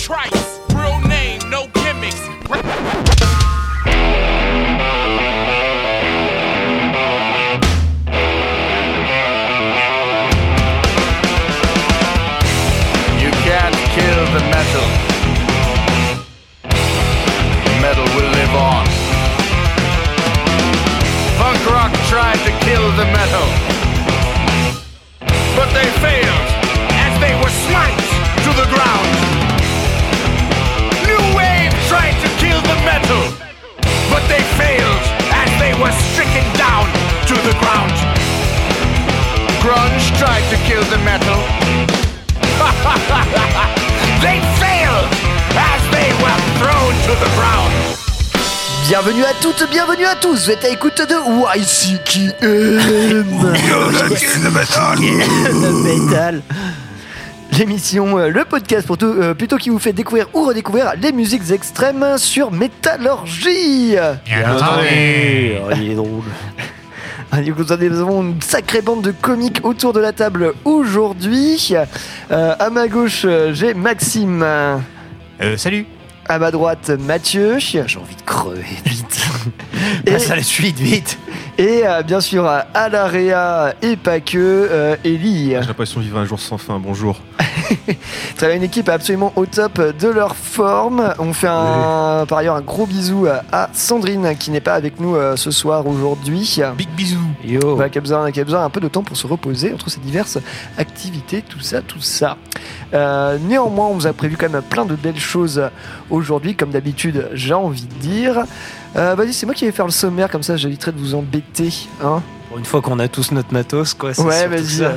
trice. Real name, no gimmicks. You can't kill the metal. Metal will live on. Punk rock tried to kill the metal. To kill the metal. they failed as they were thrown to the ground. Bienvenue à toutes, bienvenue à tous. Vous êtes à l'écoute de YCKM. Metal. L'émission, euh, le podcast pour tout, euh, plutôt qui vous fait découvrir ou redécouvrir les musiques extrêmes sur Métallurgie. Oh, il est drôle. Ah, nous avons une sacrée bande de comiques autour de la table aujourd'hui. Euh, à ma gauche, euh, j'ai Maxime. Euh, salut. À ma droite, Mathieu. J'ai envie de crever vite. Et- Passe à la suite, vite. Et euh, bien sûr, à l'AREA et pas que, euh, Ellie. J'ai l'impression de vivre un jour sans fin. Bonjour. Très bien, une équipe absolument au top de leur forme. On fait un, par ailleurs un gros bisou à- Sandrine qui n'est pas avec nous euh, ce soir aujourd'hui. Big bisous. Yo. qui, a besoin, qui a besoin un peu de temps pour se reposer entre ces diverses activités, tout ça, tout ça. Euh, néanmoins, on vous a prévu quand même plein de belles choses aujourd'hui, comme d'habitude, j'ai envie de dire. Euh, Vas-y, c'est moi qui vais faire le sommaire, comme ça j'éviterai de vous embêter. Hein une fois qu'on a tous notre matos, quoi. c'est ouais, vas-y. ça. ouais.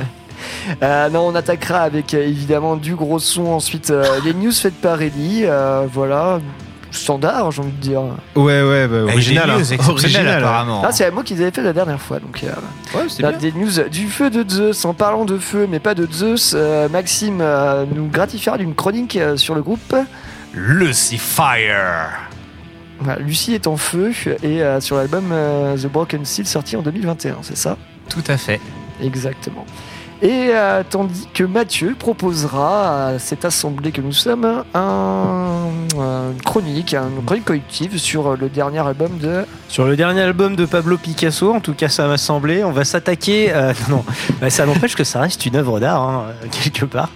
Euh, non, on attaquera avec euh, évidemment du gros son. Ensuite, euh, les news faites par Ellie. euh, voilà, standard, j'ai envie de dire. Ouais, ouais, bah, original. hein. news Original. apparemment. Ah, c'est moi qui les avais fait la dernière fois. Donc, euh, Ouais, Là, bien. des news du feu de Zeus. En parlant de feu, mais pas de Zeus, euh, Maxime euh, nous gratifiera d'une chronique euh, sur le groupe. Lucifer. Voilà, Lucie est en feu et euh, sur l'album euh, The Broken Seal sorti en 2021, c'est ça? Tout à fait. Exactement. Et euh, tandis que Mathieu proposera à cette assemblée que nous sommes un, une chronique, une chronique collective sur le dernier album de. Sur le dernier album de Pablo Picasso, en tout cas ça m'a semblé, on va s'attaquer. euh, non, non, bah, ça n'empêche que ça reste une œuvre d'art, hein, quelque part.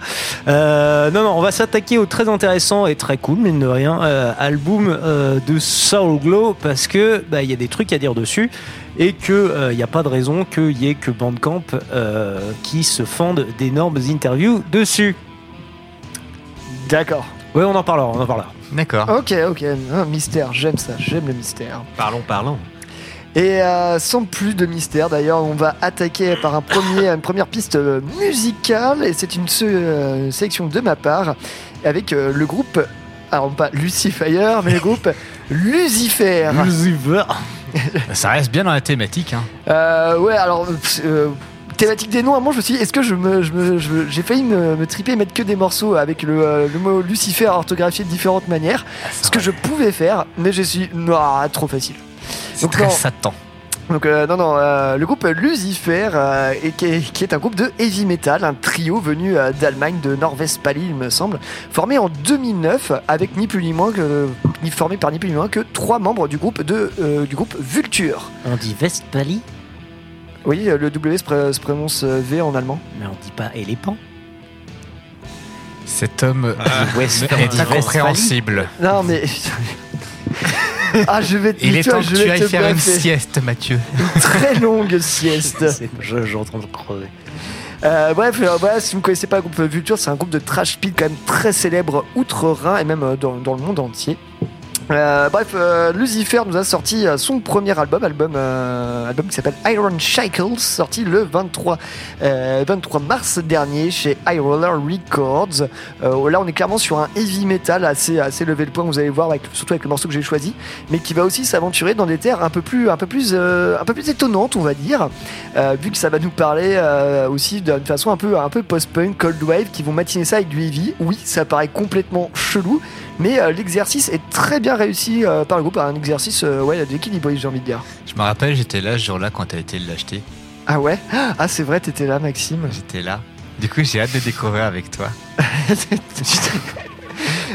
Euh, non, non, on va s'attaquer au très intéressant et très cool, mine de rien, euh, album euh, de Soul Glow, parce que bah, il y a des trucs à dire dessus et qu'il n'y a pas de raison qu'il y ait que Bandcamp euh, qui se fende d'énormes interviews dessus. D'accord. Ouais, on en parlera, on en parlera. D'accord. Ok, ok. Un mystère, j'aime ça, j'aime le mystère. Parlons, parlons. Et euh, sans plus de mystère, d'ailleurs, on va attaquer par un premier, une première piste euh, musicale, et c'est une euh, sélection de ma part, avec euh, le groupe, alors pas Lucifer, mais le groupe Lucifer. Lucifer. Ça reste bien dans la thématique. Hein. Euh, ouais, alors, euh, thématique des noms, à moment, je me suis dit, est-ce que je me, je me- je j'ai failli me, me triper et mettre que des morceaux avec le, euh, le mot Lucifer orthographié de différentes manières, ce que je pouvais faire, mais je suis, non, trop facile. C'est Donc, très non. Satan. Donc euh, non non euh, le groupe Lucifer euh, et qui, est, qui est un groupe de heavy metal, un trio venu euh, d'Allemagne de Nord-Westphalie il me semble, formé en 2009 avec ni plus ni moins que ni formé par ni plus ni moins que trois membres du groupe de euh, du groupe Vulture. On dit Westphalie, Oui euh, le W se, pré- se prononce V en allemand. mais on dit pas éléphant? Cet homme West- est incompréhensible. Non mais ah je vais te Il est temps que tu ailles faire une sieste, Mathieu. très longue sieste. Je, suis en train de crever. Euh, bref, euh, voilà, si vous ne connaissez pas le groupe Vulture, c'est un groupe de trash speed quand même très célèbre outre-Rhin et même euh, dans, dans le monde entier. Euh, bref, euh, Lucifer nous a sorti euh, son premier album, album, album qui s'appelle Iron Shackles, sorti le 23, euh, 23 mars dernier chez High Roller Records. Là, on est clairement sur un heavy metal assez, assez levé le point, vous allez voir, avec, surtout avec le morceau que j'ai choisi, mais qui va aussi s'aventurer dans des terres un peu plus, un peu plus, un peu plus étonnantes, on va dire, vu que ça va nous parler aussi d'une façon un peu, un peu post-punk, cold wave, qui vont matiner ça avec du heavy. Oui, ça paraît complètement chelou, mais euh, l'exercice est très bien réussi euh, par le groupe, un exercice euh, ouais, d'équilibre, j'ai envie de dire. Je me rappelle, j'étais là ce jour-là quand t'as été l'acheter. Ah ouais? Ah c'est vrai, t'étais là Maxime. J'étais là. Du coup, j'ai hâte de découvrir avec toi.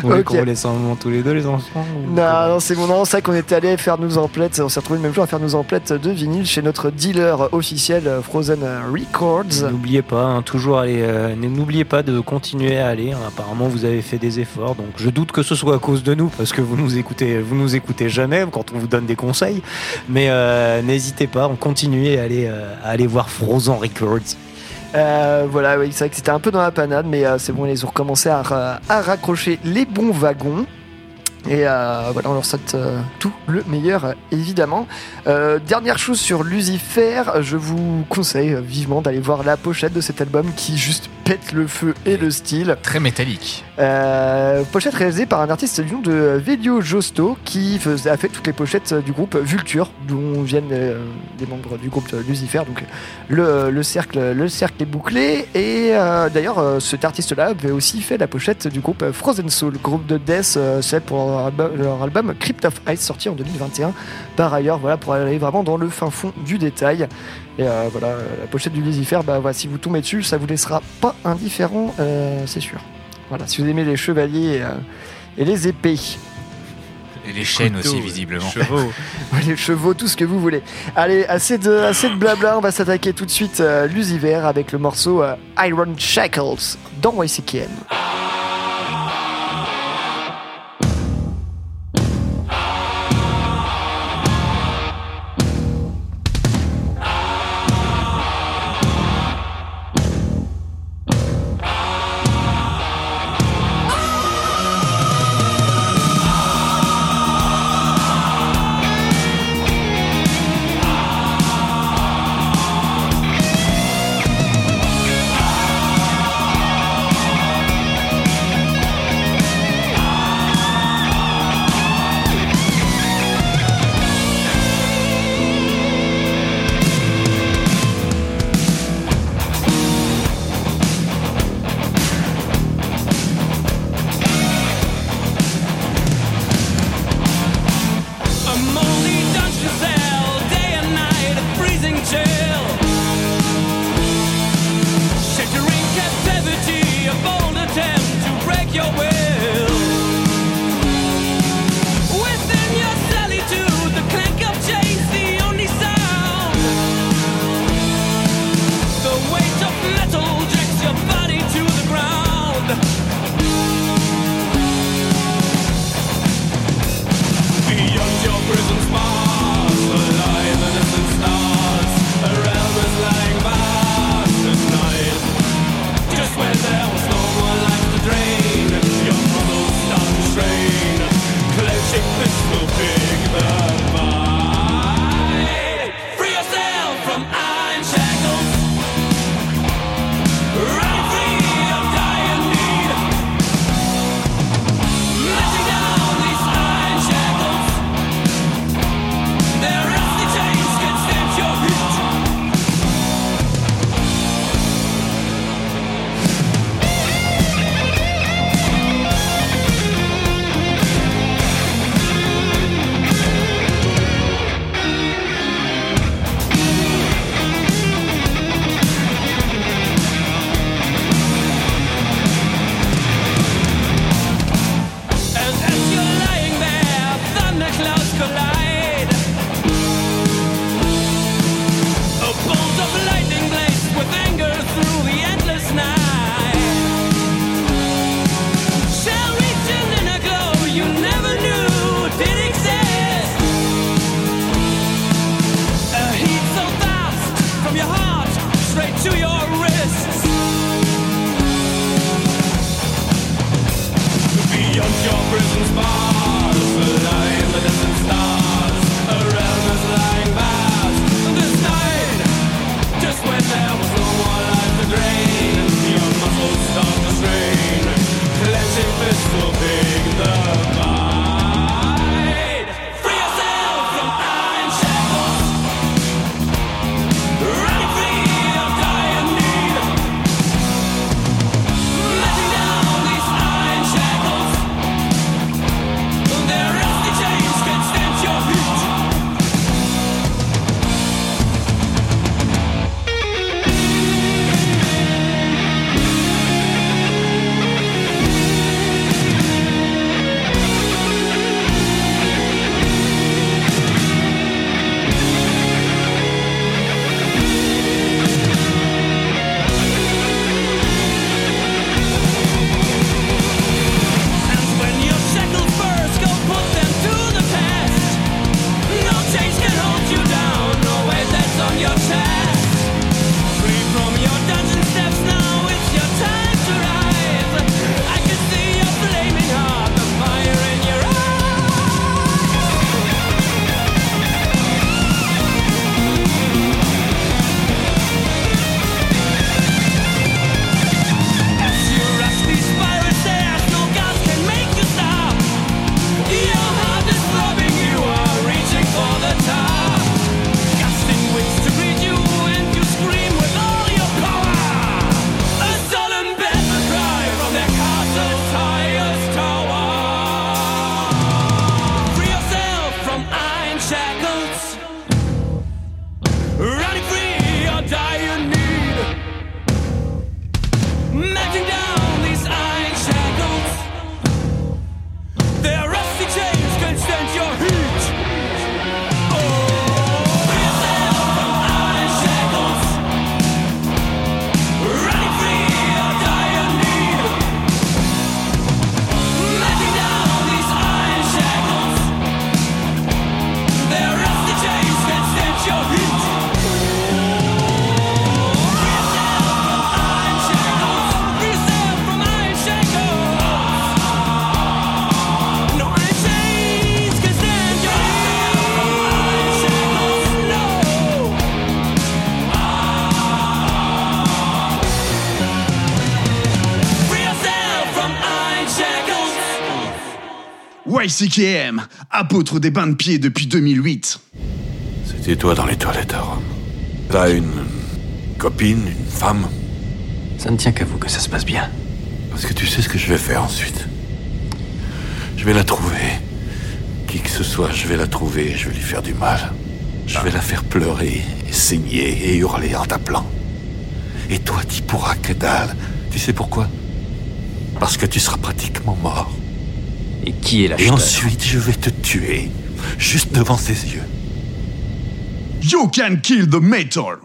Vous voulez Ok. qu'on vous laisse un moment tous les deux, les enfants Non, c'est mon. C'est vrai qu'on était allé faire nos emplettes. On s'est retrouvé le même jour à faire nos emplettes de vinyle chez notre dealer officiel euh, Frozen Records. N'oubliez pas, hein, toujours aller. euh, n'oubliez pas de continuer à aller. hein. Apparemment, vous avez fait des efforts, donc je doute que ce soit à cause de nous, parce que vous nous écoutez, vous nous écoutez jamais quand on vous donne des conseils. Mais euh, n'hésitez pas, on continue à aller, euh, à aller voir Frozen Records. Euh, voilà, c'est vrai que c'était un peu dans la panade, mais euh, c'est bon, ils ont recommencé à, ra- à raccrocher les bons wagons. Et euh, voilà, on leur souhaite tout le meilleur, évidemment. Dernière chose sur Lucifer, je vous conseille vivement d'aller voir la pochette de cet album qui juste pète le feu et le style. Très métallique. Euh, pochette réalisée par un artiste du nom de Velio Josto qui faisait, a fait toutes les pochettes euh, du groupe Vulture dont viennent euh, des membres du groupe Lucifer. Donc le, le cercle le cercle est bouclé. Et euh, d'ailleurs euh, cet artiste là avait aussi fait la pochette du groupe Frozen Soul. Groupe de death euh, c'est pour leur album, leur album Crypt of Ice sorti en 2021 par ailleurs voilà pour aller vraiment dans le fin fond du détail et euh, voilà euh, la pochette du Lucifer bah voilà, si vous tombez dessus ça vous laissera pas indifférent euh, c'est sûr voilà, si vous aimez les chevaliers euh, et les épées, Et les chaînes Couteau, aussi, visiblement. Chevaux. les chevaux, tout ce que vous voulez. Allez, assez de, assez de blabla, on va s'attaquer tout de suite à Lucifer avec le morceau euh, Iron Shackles dans YCKM. YCKM, apôtre des bains de pied depuis 2008. C'était toi dans les toilettes à Rome. T'as une copine, une femme Ça ne tient qu'à vous que ça se passe bien. Parce que tu sais ce que je vais faire ensuite. Je vais la trouver. Qui que ce soit, je vais la trouver et je vais lui faire du mal. Je vais la faire pleurer, et saigner et hurler en t'appelant. Et toi, t'y pourras que dalle. Tu sais pourquoi? Parce que tu seras pratiquement mort. Et qui est Et ensuite, je vais te tuer. Juste devant ses yeux. You can kill the metal.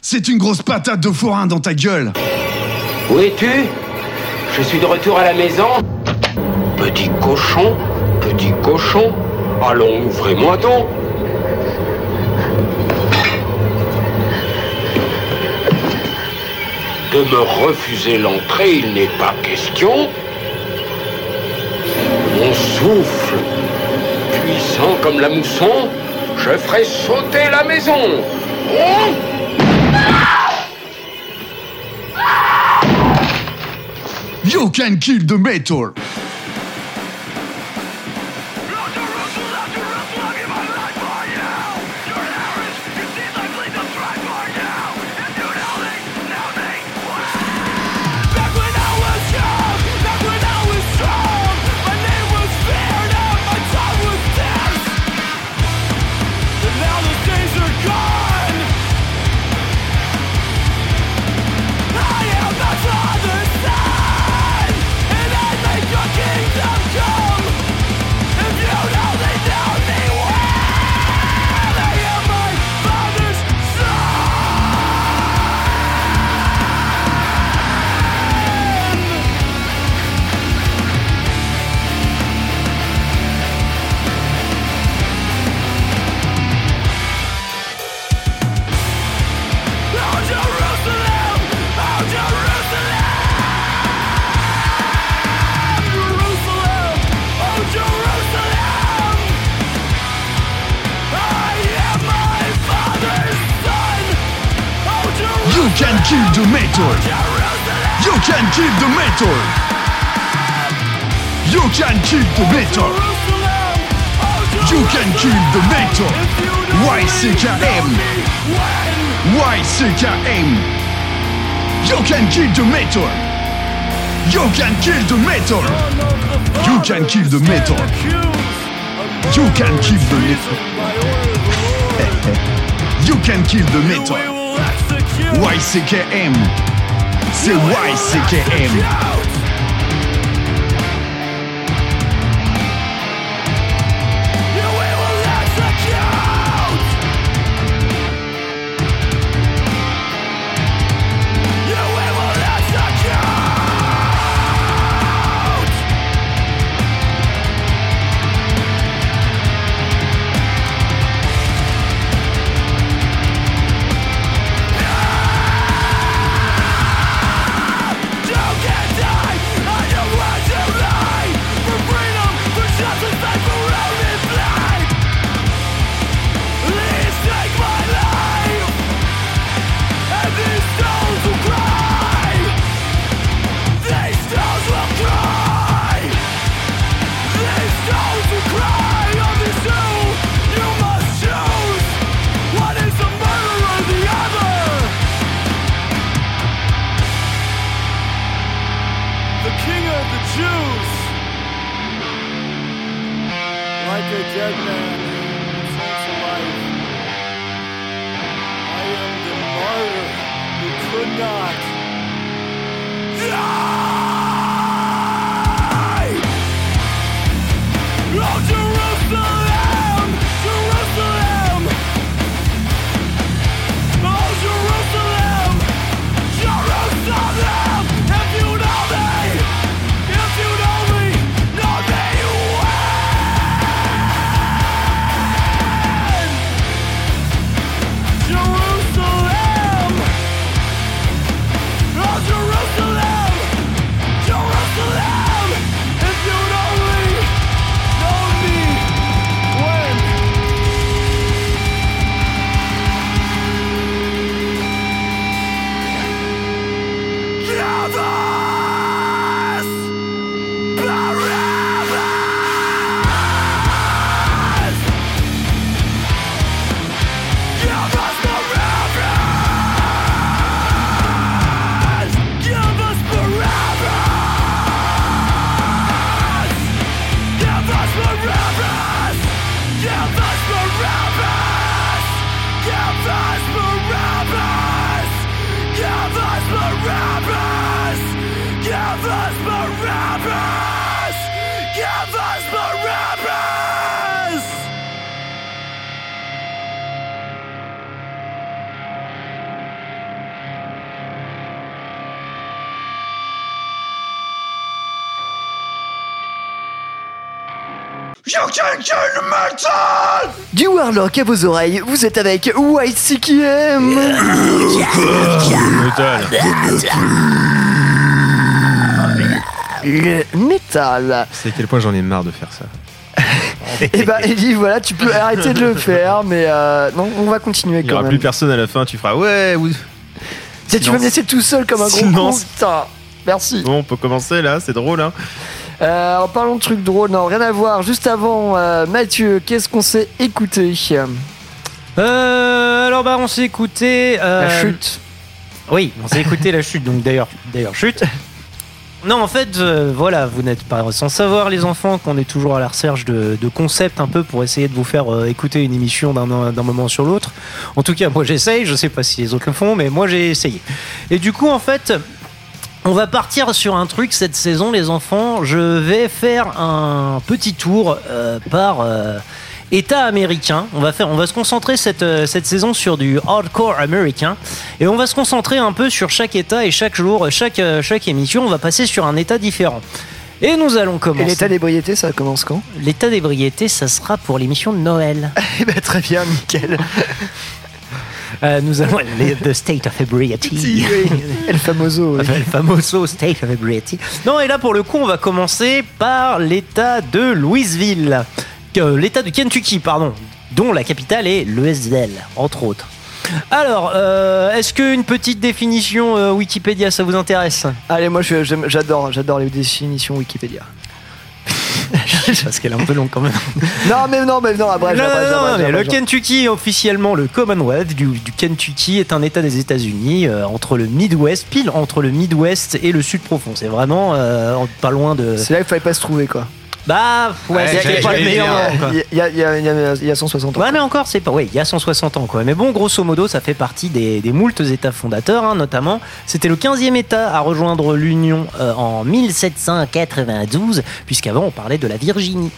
C'est une grosse patate de forain dans ta gueule. Où es-tu? Je suis de retour à la maison. Petit cochon, petit cochon, allons, ouvrez-moi donc. De me refuser l'entrée, il n'est pas question. Mon souffle, puissant comme la mousson, je ferai sauter la maison. You can kill the metal. Kill the metal. You can kill the metal. YCKM. YCKM. You can kill the metal. You can kill the metal. You can kill the metal. You can kill the metal. You can kill the metal. YCKM. C'est YCKM. Warlock à vos oreilles, vous êtes avec YCKM. Metal. Le métal. C'est à quel point j'en ai marre de faire ça. Et bah, Ellie, voilà, tu peux arrêter de le faire, mais euh, non, on va continuer Il n'y quand aura même. plus personne à la fin, tu feras ouais. Tiens, tu vas me laisser tout seul comme un gros con. Merci. Bon, on peut commencer là, c'est drôle hein. Euh, en parlant de trucs drôles, non, rien à voir. Juste avant, euh, Mathieu, qu'est-ce qu'on s'est écouté Euh, alors bah on s'est écouté euh, La chute. Oui, on s'est écouté la chute. Donc d'ailleurs, d'ailleurs chute. Non, en fait, euh, voilà, vous n'êtes pas sans savoir, les enfants, qu'on est toujours à la recherche de, de concepts un peu pour essayer de vous faire euh, écouter une émission d'un d'un moment sur l'autre. En tout cas, moi j'essaye, je sais pas si les autres le font, mais moi j'ai essayé. Et du coup, en fait, on va partir sur un truc cette saison, les enfants. Je vais faire un petit tour euh, par. euh, État américain, on va faire, on va se concentrer cette, euh, cette saison sur du hardcore américain et on va se concentrer un peu sur chaque État et chaque jour, chaque, chaque émission, on va passer sur un État différent. Et nous allons Et commencer. l'état d'ébriété, ça commence quand? L'état d'ébriété, ça sera pour l'émission de Noël. Eh ben, très bien, nickel. Euh, nous allons les- the state of ebriety. El famoso. oui. Le famoso state of ebriety. Non, et là pour le coup, on va commencer par l'État de Louisville, Euh, l'État de Kentucky, pardon, dont la capitale est Louisville, entre autres. Alors, euh, est-ce qu'une petite définition euh, Wikipédia, ça vous intéresse? Allez, moi j'adore, j'adore les définitions Wikipédia. Parce qu'elle est un peu longue quand même. Non, mais non, mais non, après, non, non, non, mais le Kentucky. Kentucky, officiellement le Commonwealth du, du Kentucky, est un État des États-Unis euh, entre le Midwest, pile entre le Midwest et le Sud profond. C'est vraiment euh, pas loin de. C'est là qu'il fallait pas se trouver quoi. Bah, ouais, Ouais, c'est j'allais- pas le j'allais meilleur. dire, nom, quoi. Il y a, il y, a, il y, a, il y a 160 ans. Ouais, mais encore, c'est pas. Oui, il y a 160 ans, quoi. Mais bon, grosso modo, ça fait partie des, des moultes États fondateurs, hein, notamment. C'était le 15e État à rejoindre l'Union euh, en 1792, puisqu'avant, on parlait de la Virginie.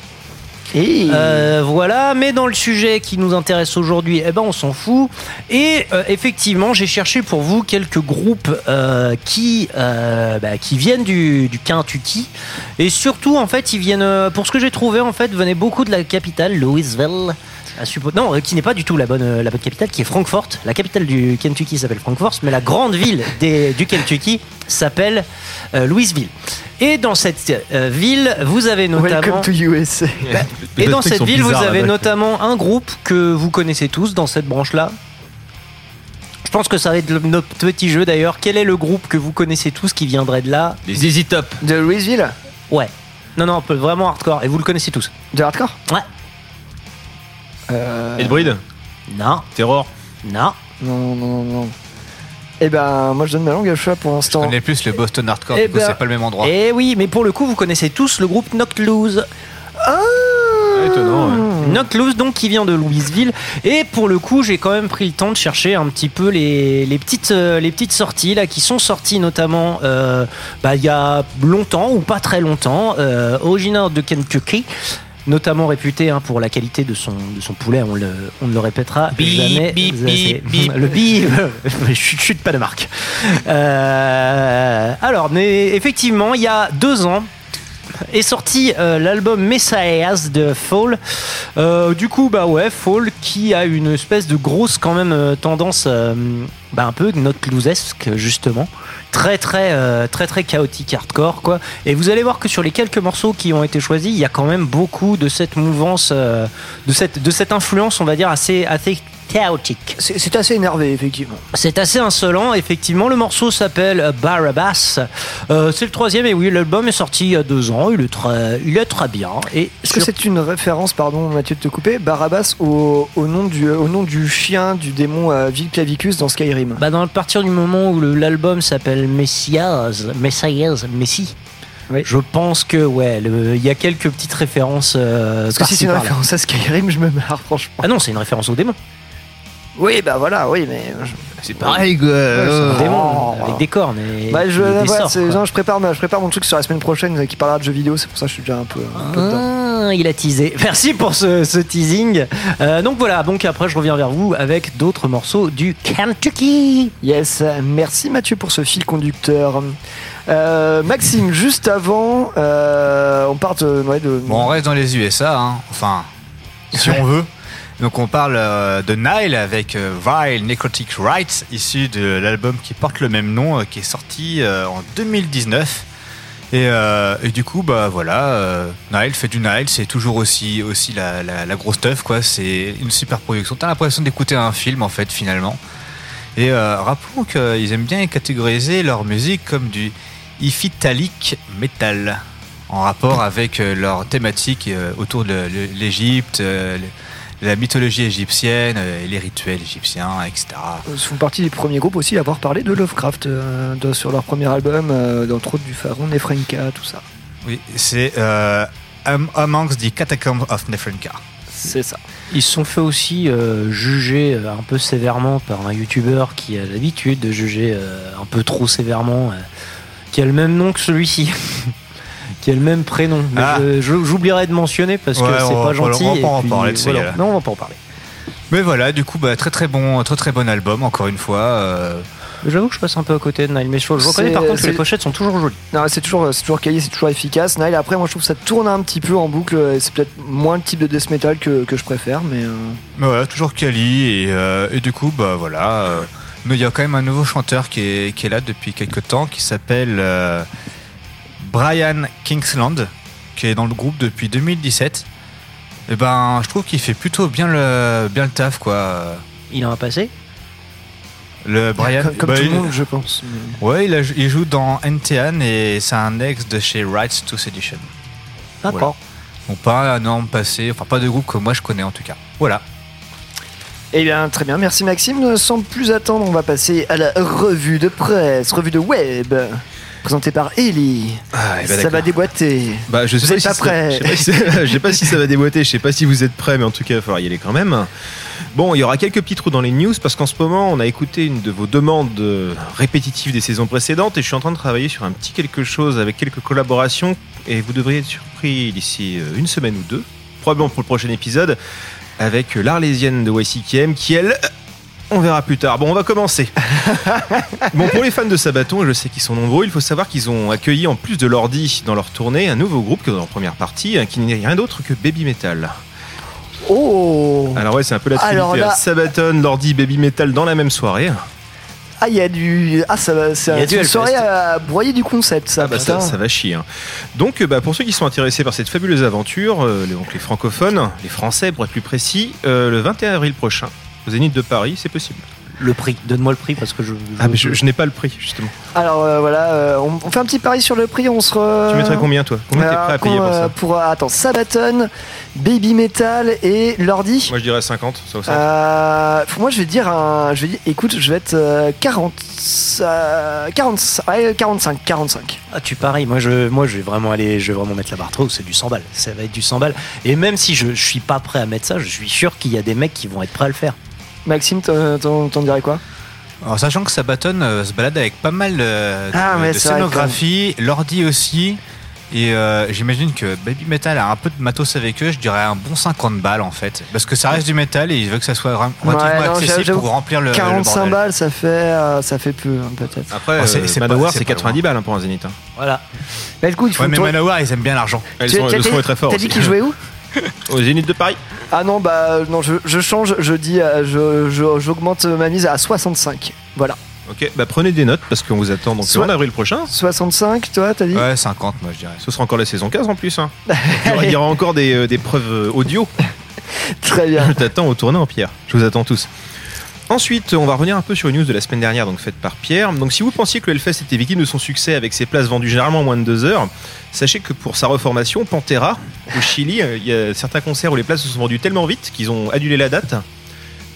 Euh, voilà, mais dans le sujet qui nous intéresse aujourd'hui, eh ben on s'en fout. Et euh, effectivement, j'ai cherché pour vous quelques groupes euh, qui bah, qui viennent du, du Kentucky et surtout en fait ils viennent pour ce que j'ai trouvé en fait venaient beaucoup de la capitale Louisville. À suppo- Non, euh, qui n'est pas du tout la bonne, euh, la bonne capitale, qui est Frankfort. La capitale du Kentucky s'appelle Frankfort, mais la grande ville des- du Kentucky s'appelle euh, Louisville. Et dans cette euh, ville, vous avez notamment. Welcome to USA. Et Les dans trucs cette ville, vous avez notamment un groupe que vous connaissez tous dans cette branche-là. Je pense que ça va être le- notre petit jeu d'ailleurs. Quel est le groupe que vous connaissez tous qui viendrait de là Les Easy Top. De Louisville? Ouais. Non, non, vraiment hardcore. Et vous le connaissez tous? De hardcore? Ouais. Euh, Et de Breed Non, Terror non. Non, non, non. Eh ben, moi je donne ma langue à chat pour Je l'instant. connais plus le Boston Hardcore, Eh du coup ben, c'est pas le même endroit. Et oui, mais pour le coup, vous connaissez tous le groupe Knocked Loose. Ah étonnant, ouais. Donc qui vient de Louisville. Et pour le coup, j'ai quand même pris le temps de chercher un petit peu les, les petites, euh, les petites sorties là qui sont sorties notamment euh, bah, il y a longtemps ou pas très longtemps, euh, originaire de Kentucky. Notamment réputé hein, pour la qualité de son, de son poulet, on, le, on ne le répétera Bip, jamais. bip, bip. Le bip, chut, chut, pas de marque. Euh, alors, mais effectivement, il y a deux ans, est sorti euh, l'album Messiahs de Fall. Euh, du coup, bah ouais, Fall qui a une espèce de grosse quand même euh, tendance, bah un peu justement, très très euh, très très chaotique hardcore quoi. Et vous allez voir que sur les quelques morceaux qui ont été choisis, il y a quand même beaucoup de cette mouvance, euh, de cette de cette influence, on va dire assez assez chaotique. C'est assez énervé, effectivement. C'est assez insolent, effectivement. Le morceau s'appelle Barabbas. Euh, c'est le troisième, et oui, l'album est sorti il y a deux ans. Il est très, il est très bien. Et Est-ce que c'est une référence, pardon Mathieu de te couper, Barabbas au, au nom, du, au nom du chien du démon euh, Vilclavicus dans Skyrim? Bah, dans le partir du moment où l'album s'appelle Messias, Messias, Messie. Oui. Je pense que ouais, il y a quelques petites références. euh, Parce que si c'est une référence à Skyrim, je me marre, franchement. Ah non, c'est une référence au démon. Oui, bah voilà, oui, mais. C'est pareil, c'est Un Oh. démon avec des cornes et, Bah, je, et des voilà, sorts, c'est- quoi. non, je, prépare, ma- je prépare mon truc sur la semaine prochaine euh, qui parlera de jeux vidéo, c'est pour ça que je suis déjà un peu. un peu dedans. Ah, il a teasé. Merci pour ce, ce teasing. Euh, donc voilà, donc après je reviens vers vous avec d'autres morceaux du Kentucky. Yes, euh, merci Mathieu pour ce fil conducteur. Euh, Maxime, juste avant, euh, on part de. ouais, de- Bon, on reste dans les USA, hein. enfin, si on veut. Donc on parle euh, de Nile avec euh, Vile Necrotic Rights, issu de l'album qui porte le même nom, euh, qui est sorti en 2019. Et, du coup, bah voilà, Nile fait du Nile, c'est toujours aussi, la, grosse teuf, quoi. C'est une super production. T'as l'impression d'écouter un film, en fait, finalement. Et euh, rappelons qu'ils aiment bien catégoriser leur musique comme du ifitalic metal, en rapport avec leur thématique autour de l'Égypte, la mythologie égyptienne, euh, et les rituels égyptiens, etc. Ils font partie des premiers groupes aussi à avoir parlé de Lovecraft euh, de- sur leur premier album, euh, entre autres du Pharaon, Nefrenka, tout ça. Oui, c'est euh, Am- Amongst the Catacombs of Nefrenka. C'est ça. Ils se sont fait aussi euh, juger euh, un peu sévèrement par un youtubeur qui a l'habitude de juger euh, un peu trop sévèrement, euh, qui a le même nom que celui-ci. qui a le même prénom. Mais Ah. je- je- J'oublierai de mentionner parce que Ouais, c'est pas gentil. on va en puis, parler de voilà. Non, on va pas en parler. Mais voilà, du coup, bah, très très bon, très très bon album, encore une fois. euh, J'avoue que je passe un peu à côté de Nile, mais je, reconnais par contre que les pochettes sont toujours jolies. Non, c'est toujours, c'est toujours quali, c'est toujours efficace. Nile, après, moi je trouve que ça tourne un petit peu en boucle. C'est peut-être moins le type de death metal que, que je préfère, mais. euh, Mais voilà, toujours Kali et, euh, et du coup, bah voilà. euh, mais il y a quand même un nouveau chanteur qui est, qui est là depuis quelques temps qui s'appelle euh, Brian Kingsland, qui est dans le groupe depuis 2017. Et ben, je trouve qu'il fait plutôt bien le, bien le taf, quoi. Il a un passé Le Brian. Comme, comme bah, tout le il- monde, je pense. Ouais, il, a- il joue dans NTN et c'est un ex de chez Rights to Sedition. D'accord. Donc pas un énorme passé, enfin pas de groupe que moi je connais en tout cas. Voilà. Eh bien, très bien, merci Maxime. Sans plus attendre, on va passer à la revue de presse, revue de web, présentée par Ellie. Ah, eh ben, ça va déboîter. Bah, je sais Vous pas si ça- prêts. Je sais pas, si je sais pas si ça va déboîter, je sais pas si vous êtes prêts, mais en tout cas, il va falloir y aller quand même. Bon, il y aura quelques petits trous dans les news parce qu'en ce moment, on a écouté une de vos demandes euh, répétitives des saisons précédentes et je suis en train de travailler sur un petit quelque chose avec quelques collaborations et vous devriez être surpris d'ici euh, une semaine ou deux, probablement pour le prochain épisode, avec euh, l'Arlésienne de YCKM qui, elle, on verra plus tard. Bon, on va commencer. Bon, pour les fans de Sabaton, et je sais qu'ils sont nombreux, il faut savoir qu'ils ont accueilli, en plus de l'ordi dans leur tournée, un nouveau groupe que dans leur première partie, hein, qui n'est rien d'autre que Baby Metal. Oh Alors ouais, c'est un peu la trinité. Là-. Sabaton, l'ordi, Baby Metal dans la même soirée. Ah, il y a du. Ah, ça va. C'est Il y a un- du une soirée à broyer du concept, ça. Ah bah ça, ça va chier. hein. Donc euh, bah, pour ceux qui sont intéressés par cette fabuleuse aventure, euh, les, donc les francophones, les français pour être plus précis, euh, le 21 avril prochain, au Zénith de Paris, c'est possible. Le prix. Donne-moi le prix parce que je. Ah mais je, je n'ai pas le prix justement. Alors euh, voilà, euh, on, on fait un petit pari sur le prix, on se. re- Tu mettrais combien toi? Combien t'es prêt à payer pour euh, ça? pour, Attends, Sabaton, Baby Metal et l'ordi. Moi je dirais 50, ça au centre. Euh, moi je vais dire un, je vais dire, écoute, je vais être euh, 40, euh, 40, ouais, 45, 45. Ah, tu paries. Moi, je, moi, je vais vraiment aller, je vais vraiment mettre la barre trop. C'est du 100 balles. Ça va être du 100 balles. Et même si je, je suis pas prêt à mettre ça, je suis sûr qu'il y a des mecs qui vont être prêts à le faire. Maxime, t'en t'en- t'en dirais quoi? Alors sachant que Sabaton euh, se balade avec pas mal euh, de, Ah, de scénographie, l'ordi aussi. Et euh, j'imagine que Baby Metal a un peu de matos avec eux, je dirais un bon 50 balles en fait. Parce que ça reste du métal et il veut que ça soit relativement Ouais, non, accessible pour remplir le, le 45 bordel. balles, ça fait, euh, ça fait peu hein, peut-être. Après, Oh, c'est- euh, Manowar c'est c'est pas 90 balles hein, pour un Zénith. hein. Voilà. Bah, du coup, il faut Ouais, mais toi- Manowar, ils aiment bien l'argent. Tu- sont, t'as le dit- son est très fort. T'as dit qu'il jouait où? Au Zénith de Paris Ah non, bah non, je, je change, je dis, euh, je- je- j'augmente ma mise à 65. Voilà. Ok, bah prenez des notes parce qu'on vous attend donc Soit- en avril prochain. 65, toi, t'as dit? Ouais, 50 moi je dirais. Ce sera encore la saison 15 en plus. hein. Il, y aura, il y aura encore des, euh, des preuves euh, audio. Très bien. Je t'attends au tournant, Pierre. Je vous attends tous. Ensuite, on va revenir un peu sur une news de la semaine dernière, donc faite par Pierre. Donc, si vous pensiez que le Hellfest était victime de son succès avec ses places vendues généralement en moins de deux heures, sachez que pour sa reformation, Pantera, au Chili, euh, il y a certains concerts où les places se sont vendues tellement vite qu'ils ont annulé la date,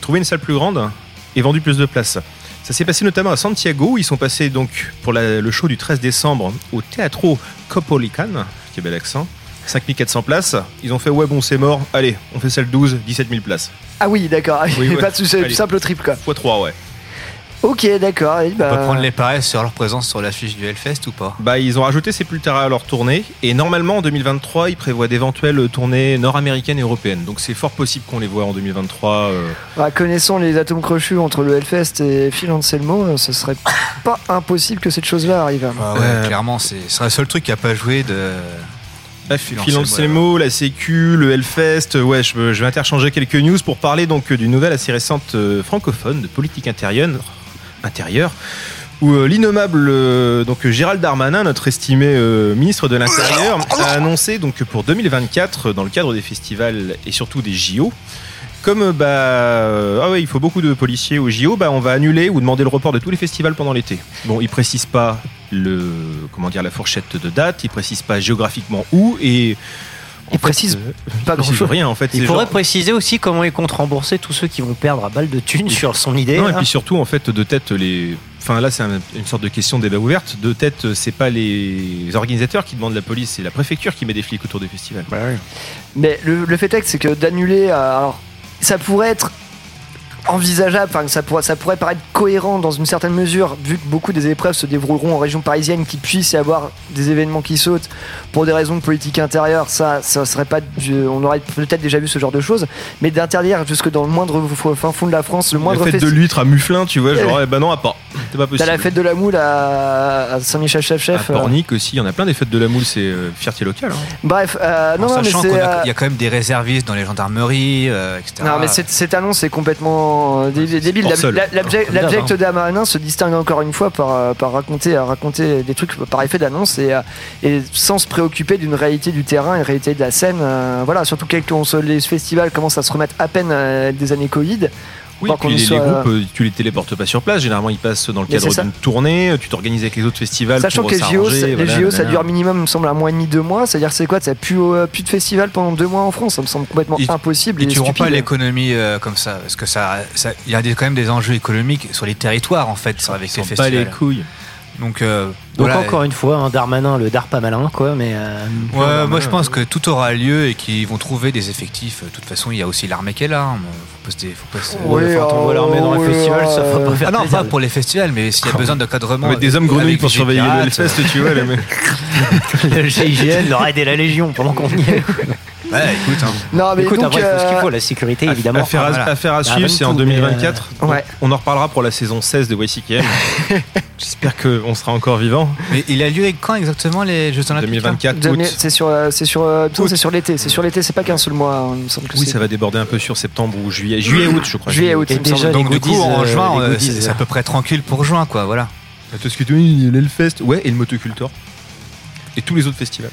trouvé une salle plus grande et vendu plus de places. Ça s'est passé notamment à Santiago, où ils sont passés donc pour le show du 13 décembre au Teatro Copolican, qui est bel accent, 5400 places. Ils ont fait ouais bon c'est mort, allez, on fait salle 12, 17 000 places. Ah oui, d'accord. Oui, ouais. pas de Allez. simple triple quoi. x 3 ouais. Ok, d'accord. et On bah, peut prendre les paris sur leur présence sur l'affiche du Hellfest ou pas? Bah, ils ont rajouté Sepultura à leur tournée et normalement en 2023 ils prévoient d'éventuelles tournées nord-américaines et européennes. Donc c'est fort possible qu'on les voit en 2023. euh. bah, connaissant les atomes crochus entre le Hellfest et Phil Anselmo, euh, ce serait pas impossible que cette chose-là arrive. Ah ouais, Euh, clairement, c'est c'est le seul truc qui a pas joué de. Ah, Anselmo, la Sécu, le Hellfest. Ouais, je, vais interchanger quelques news pour parler donc d'une nouvelle assez récente euh, francophone de politique intérieure, intérieure où euh, l'innommable euh, donc Gérald Darmanin, notre estimé euh, ministre de l'Intérieur, a annoncé donc que pour 2024, euh, dans le cadre des festivals et surtout des JO, comme euh, bah euh, ah ouais, il faut beaucoup de policiers aux JO, bah on va annuler ou demander le report de tous les festivals pendant l'été. Bon, il précise pas le comment dire la fourchette de date, il précise pas géographiquement où et en Il fait, précise euh, pas il précise grand-chose. rien en fait. Il genre- préciser aussi comment il compte rembourser tous ceux qui vont perdre à balle de thunes sur son idée. Non, et là. puis surtout, en fait, de tête, les. Enfin, là, c'est un- une sorte de question débat ouverte. De tête, c'est pas les organisateurs qui demandent la police, c'est la préfecture qui met des flics autour des festivals. Mais le, le fait est que c'est que d'annuler, alors ça pourrait être envisageable, enfin ça pourrait, ça pourrait paraître cohérent dans une certaine mesure, vu que beaucoup des épreuves se dérouleront en région parisienne, qu'il puisse y avoir des événements qui sautent pour des raisons de politique intérieure, ça, ça serait pas, du- on aurait peut-être déjà vu ce genre de choses, mais d'interdire jusque dans le moindre fin fond de la France, le La moindre fête de l'huître à Mufflin, tu vois, genre, eh ben non, à pas. C'est pas T'as possible. la fête de la moule à, à Saint-Michel-Chef-Chef. À euh. Pornic aussi, il y en a plein des fêtes de la moule, c'est euh, fierté locale. hein. Bref, euh, non, en non, mais sachant c'est. qu'il euh, y a quand même des réservistes dans les gendarmeries, euh, etc. Non, mais cette, cette annonce est complètement euh, dé- débile. L'abject. Darmanin se distingue encore une fois par, euh, par raconter, des trucs par effet d'annonce et, euh, et sans se préoccuper d'une réalité du terrain, une réalité de la scène. euh, voilà, surtout que les festivals commencent à se remettre à peine euh, des années Covid. Oui, puis les, soit- les groupes, euh, tu les téléportes pas sur place. Généralement, ils passent dans le cadre d'une tournée. Tu t'organises avec les autres festivals. Sachant pour que les JO, voilà, JO, ça dure minimum, il me semble, un mois et demi, deux mois. C'est-à-dire, c'est quoi Ça plus, euh, plus de festival pendant deux mois en France? Ça me semble complètement Et- impossible. Et tu romps pas l'économie euh, comme ça, parce que ça, il y a des- quand même des enjeux économiques sur les territoires en fait, avec ces s'en bat les festivals. couilles. Donc, euh, Donc voilà. encore une fois, un Darmanin, le Dar pas malin, quoi, mais euh, Ouais, moi je pense que tout aura lieu et qu'ils vont trouver des effectifs. De toute façon, il y a aussi l'armée qui est là. hein. Faut pas se- faut t'envoies euh, l'armée dans les festivals, ça va pas faire Ah non, plaisir. pas pour les festivals, mais s'il y a besoin d'encadrement. On met des avec- hommes grenouilles avec pour surveiller le pirates, Hellfest, tu vois, les mecs. le GIGN leur aider la Légion pendant qu'on y est. Ouais, écoute, hein. Non, mais Écoute, donc, après, il faut ce qu'il euh, faut, la sécurité, évidemment. Affaire, à- voilà. affaire à Ah, suivre, même c'est en tout, mais, 2024. euh, ouais. On en reparlera pour la saison 16 de YCKM. J'espère qu'on sera encore vivant. Mais il a lieu quand exactement les Jeux Olympiques là 2024 Demi- août. C'est sur, euh, c'est sur, c'est sur l'été. C'est sur l'été. C'est pas qu'un seul mois. hein, il me semble que Oui, ça va déborder un peu sur septembre ou juillet. Juillet, août, je crois. Juillet, août. Et déjà, Donc du coup, en juin, c'est à peu près tranquille pour juin, quoi. Voilà. Tout ce que tu dis, l'Hellfest. Ouais, et le Motocultor. Et tous les autres festivals.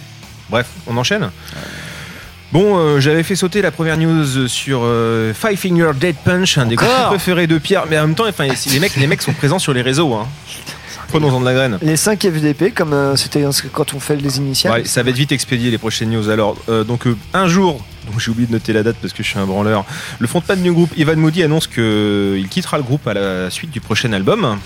Bref, on enchaîne. Bon, euh, j'avais fait sauter la première news sur euh, Five Finger Dead Punch, un des groupes préférés de Pierre. Mais en même temps, enfin, les mecs, les mecs sont présents sur les réseaux. Hein. Prenons-en de la graine. Les 5 FDP, comme euh, c'était quand on fait les initiales. Ouais, ça va être vite expédié les prochaines news. Alors, donc un jour, donc j'ai oublié de noter la date parce que je suis un branleur. Le frontman du groupe Ivan Moody annonce que il quittera le groupe à la suite du prochain album.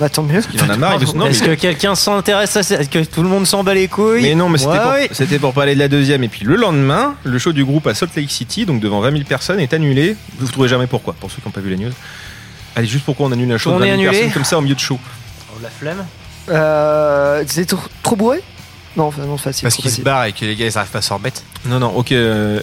Bah, tant mieux. Il en a marre. non, Est-ce mais- que quelqu'un s'intéresse à ça? Est-ce que tout le monde s'en bat les couilles? Mais non, mais c'était Ouais, pour, oui. c'était pour parler de la deuxième. Et puis le lendemain, le show du groupe à Salt Lake City, donc devant 20 000 personnes, est annulé. Vous ne trouverez jamais pourquoi, pour ceux qui n'ont pas vu la news. Allez, juste pourquoi on annule un show On de 20 est 000 annulé personnes comme ça au milieu de show? Oh, La flemme. Euh, c'est trop, trop bourré? Non, enfin, non, facile. Parce qu'ils se barrent et que les gars ils arrivent pas à s'en remettre. Non, non, ok. euh,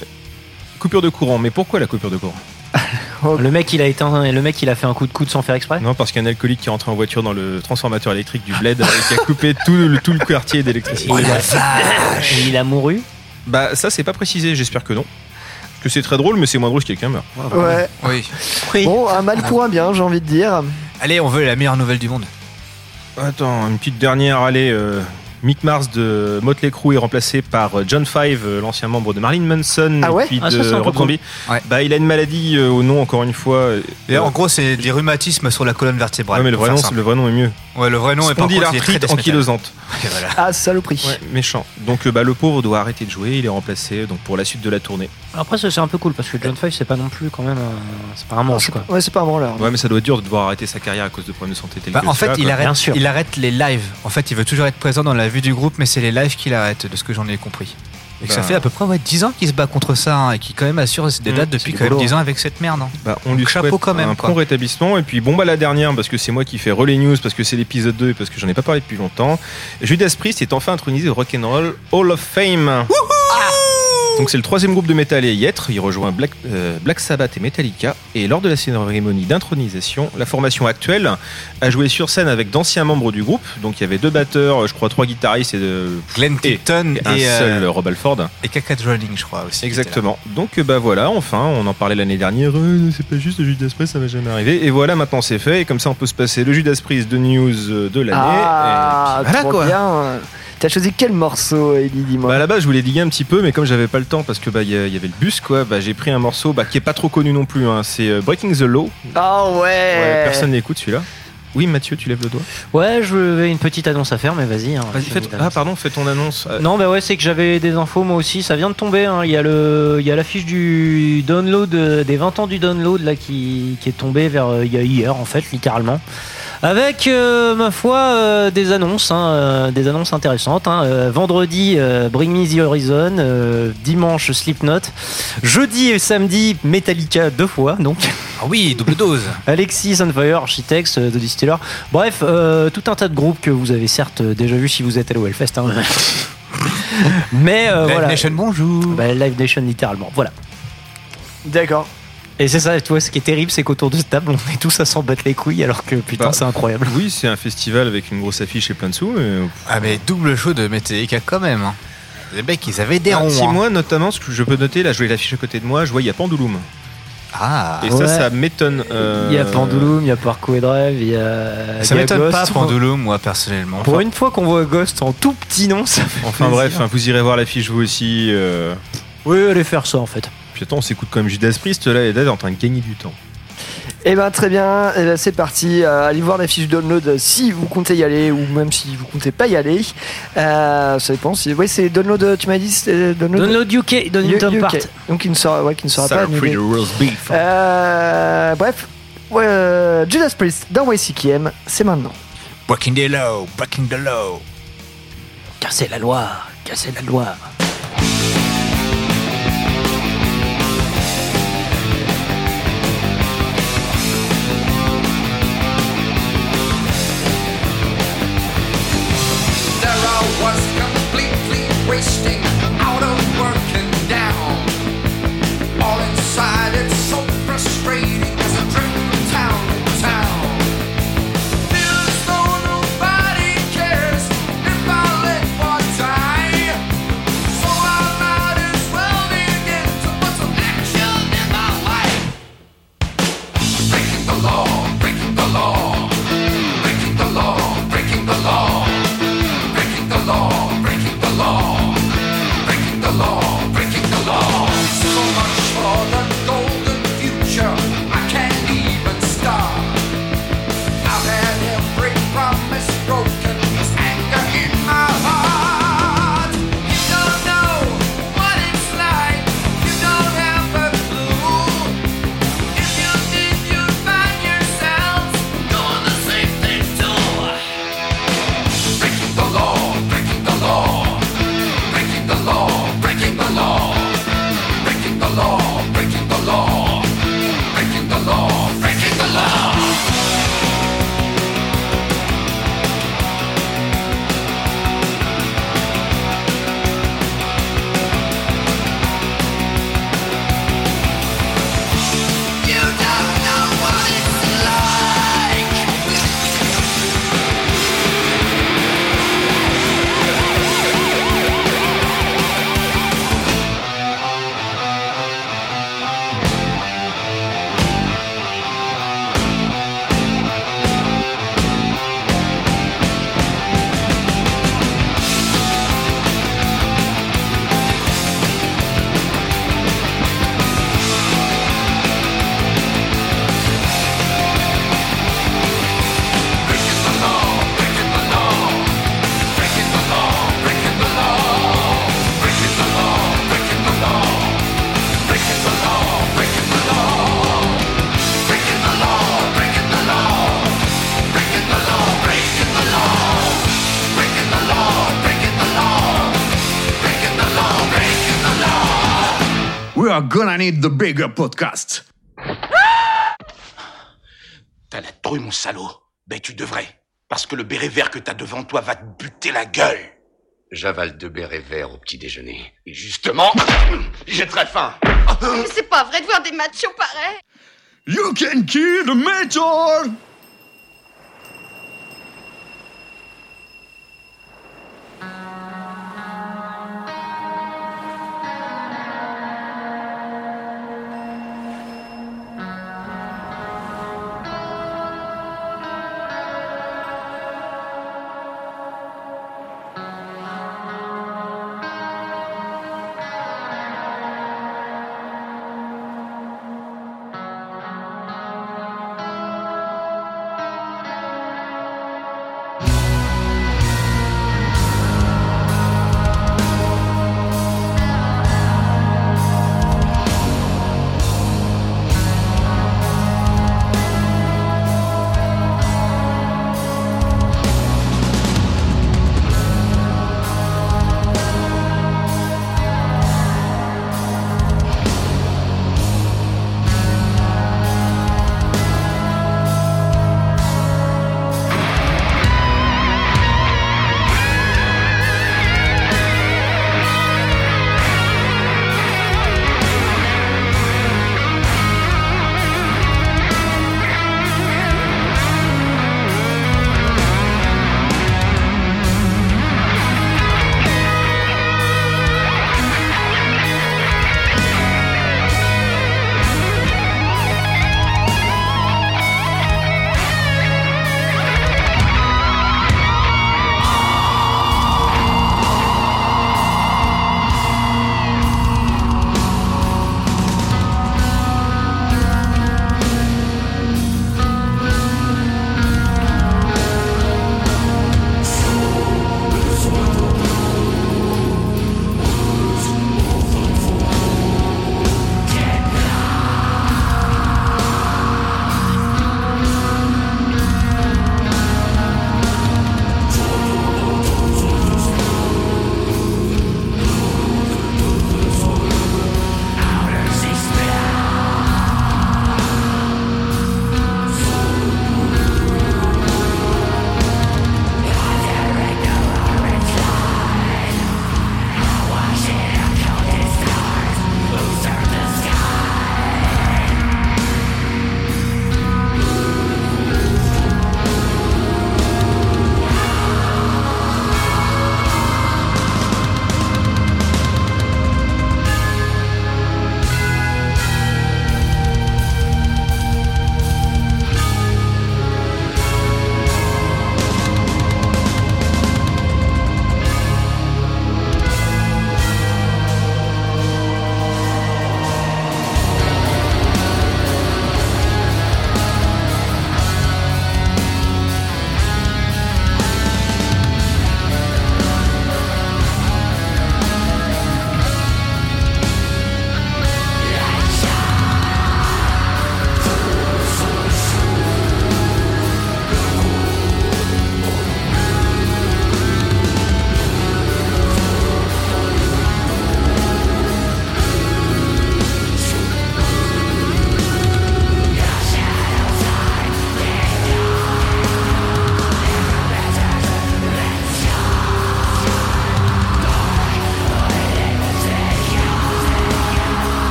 coupure de courant. Mais pourquoi la coupure de courant? Le mec, il a éteint, et le mec, il a fait un coup de coude sans faire exprès? Non, parce qu'il y a un alcoolique qui est rentré en voiture dans le transformateur électrique du bled et qui a coupé tout le, tout le quartier Et d'électricité. il, a... et il a mouru? Bah, ça, c'est pas précisé, j'espère que non. Parce que c'est très drôle, mais c'est moins drôle si quelqu'un meurt. Ouais. Oui. Oui. Bon, un mal pour un bien, j'ai envie de dire. Allez, on veut la meilleure nouvelle du monde. Attends, une petite dernière, allez. euh, Mick Mars de Motley Crue est remplacé par euh, John Five, euh, l'ancien membre de Marilyn Manson Ah ouais et puis Ah, de Rob Zombie. Ouais. Bah, il a une maladie euh, au nom, encore une fois. euh, Et en gros, c'est des rhumatismes sur la colonne vertébrale. ouais, mais le vrai, nom, le vrai nom est mieux. Ouais, le vrai nom est par contre, il est très ankylosante. Voilà. Ah, saloperie. Ouais, méchant. Donc bah, le pauvre doit arrêter de jouer, il est remplacé donc pour la suite de la tournée. Après, ça, c'est un peu cool parce que John Five, c'est pas non plus quand même. un- C'est pas un monstre, quoi. Ouais, c'est pas un branleur. Ouais, mais ça doit être dur de devoir arrêter sa carrière à cause de problèmes de santé tels Bah, que en fait, il arrête, Bien sûr. il arrête les lives. En fait, il veut toujours être présent dans la vue du groupe, mais c'est les lives qu'il arrête, de ce que j'en ai compris. Et que ça Bah. fait à peu près ouais, 10 ans qu'il se bat contre ça, hein, et qui quand même assure des Mmh, dates depuis quand même rigolo, 10 ans avec cette merde. hein. Bah, on lui Chapeau quand même, un quoi. prompt rétablissement et puis bon bah la dernière parce que c'est moi qui fais relais news parce que c'est l'épisode 2 et parce que j'en ai pas parlé depuis longtemps. Judas Priest est enfin intronisé au Rock'n'Roll Hall of Fame. Donc c'est le troisième groupe de métal et y être. Il rejoint Black, euh, Black Sabbath et Metallica. Et lors de la cérémonie d'intronisation, la formation actuelle a joué sur scène avec d'anciens membres du groupe. Donc il y avait deux batteurs, je crois trois guitaristes et, de- Glenn Et- Tipton et un et, euh, seul Rob Alford. et Kaka Drowning, je crois aussi. Exactement. Donc euh, bah voilà, enfin, on en parlait l'année dernière. euh, c'est pas juste le Judas Priest, ça va jamais arriver. Et voilà, maintenant c'est fait. Et comme ça, on peut se passer le Judas Priest de news euh, de l'année. Ah, Et puis voilà trop quoi. bien. T'as choisi quel morceau, Ellie, dis-moi Bah à la base, je voulais diguer un petit peu, mais comme j'avais pas le temps parce que bah il y, a- il y avait le bus quoi, bah j'ai pris un morceau bah, qui est pas trop connu non plus. Hein. C'est euh, Breaking the Law. Ah ouais, Ouais, personne n'écoute celui-là. Oui, Mathieu, tu lèves le doigt. Ouais, je vais une petite annonce à faire, mais vas-y. hein, Vas-y, fais annonce. Ah pardon, fais ton annonce. Euh, Non, bah ouais, c'est que j'avais des infos moi aussi. Ça vient de tomber. hein. Il y a le, il y a l'affiche du download euh, des 20 ans du download là qui, qui est tombée vers euh, il y a hier en fait, littéralement. Avec euh, ma foi euh, des annonces, hein, euh, des annonces intéressantes. hein. Euh, vendredi, euh, Bring Me the Horizon. euh, dimanche, Slipknot. Jeudi et samedi, Metallica deux fois. Donc Ah oui, double dose. Alexis Sunfire, Architects, The Distiller. Bref, euh, tout un tas de groupes que vous avez certes déjà vu si vous êtes allé au Hellfest. hein. Mais euh, Live voilà. Nation, bonjour. Bah, Live Nation littéralement, voilà. D'accord. Et c'est ça, tu vois, ce qui est terrible, c'est qu'autour de cette table, on est tous à s'en battre les couilles, alors que putain, Bah, c'est incroyable. Oui, c'est un festival avec une grosse affiche et plein de sous. Mais... Ah mais double show de Metallica quand même. hein. Les mecs, ils avaient des Ah, ronds. si hein. moi, notamment, ce que je peux noter, là, je vois l'affiche à côté de moi, je vois il y a Pendulum. Ah. Et Ouais. ça, ça m'étonne. euh, Il y a Pendulum, il y a Parkour et Drive, il y a. Ça m'étonne pas Pendulum, moi personnellement. Pour une fois qu'on voit Ghost en tout petit nom, ça fait Enfin plaisir. bref, hein, vous irez voir l'affiche vous aussi. euh. Oui, allez faire ça en fait. Puis attends, on s'écoute quand même Judas Priest là et là, est en train de gagner du temps. Eh ben très bien, Eh ben, c'est parti. Euh, allez voir la fiche download euh, si vous comptez y aller ou même si vous comptez pas y aller. Euh, ça dépend. Si... Oui, c'est download. Tu m'as dit download. Download UK, Donington UK. Part. Donc il ne sera, ouais, qui ne sera pas Sarah. Free. Euh, bref, ouais, euh, Judas Priest dans YCKM, c'est maintenant. Breaking the law, breaking the law. Casser la loi, casser la loi. Are gonna need the bigger podcast. T'as la trouille, mon salaud. Ben, tu devrais. Parce que le béret vert que t'as devant toi va te buter la gueule. J'avale deux bérets verts au petit déjeuner. Et justement, j'ai très faim. Mais c'est pas vrai de voir des machos pareils You can kill the metal!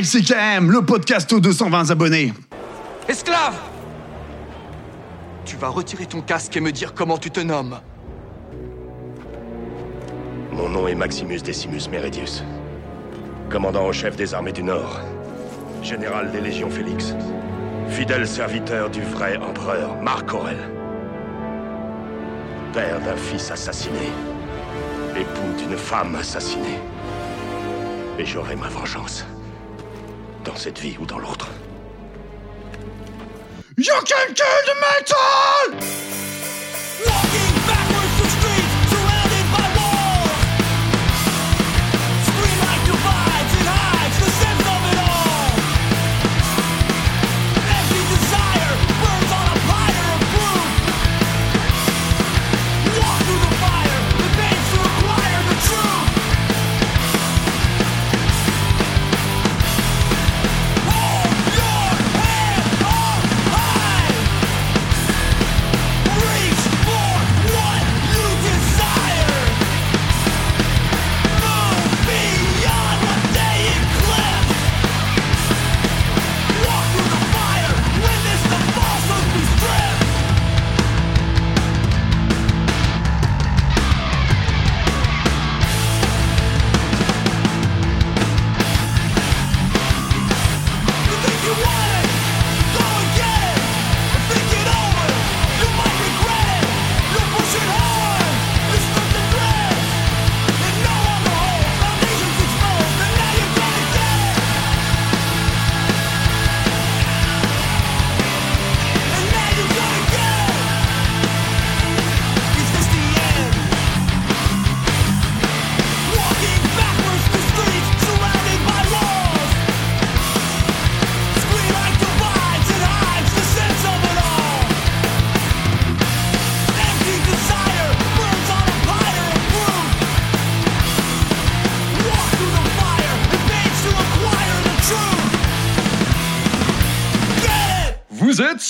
YCKM, le podcast aux 220 abonnés. Esclave Tu vas retirer ton casque et me dire comment tu te nommes. Mon nom est Maximus Decimus Meridius. Commandant en chef des armées du Nord. Général des légions Félix. Fidèle serviteur du vrai empereur Marc Aurel. Père d'un fils assassiné. Époux d'une femme assassinée. Et j'aurai ma vengeance. Dans cette vie ou dans l'autre. You can kill the metal!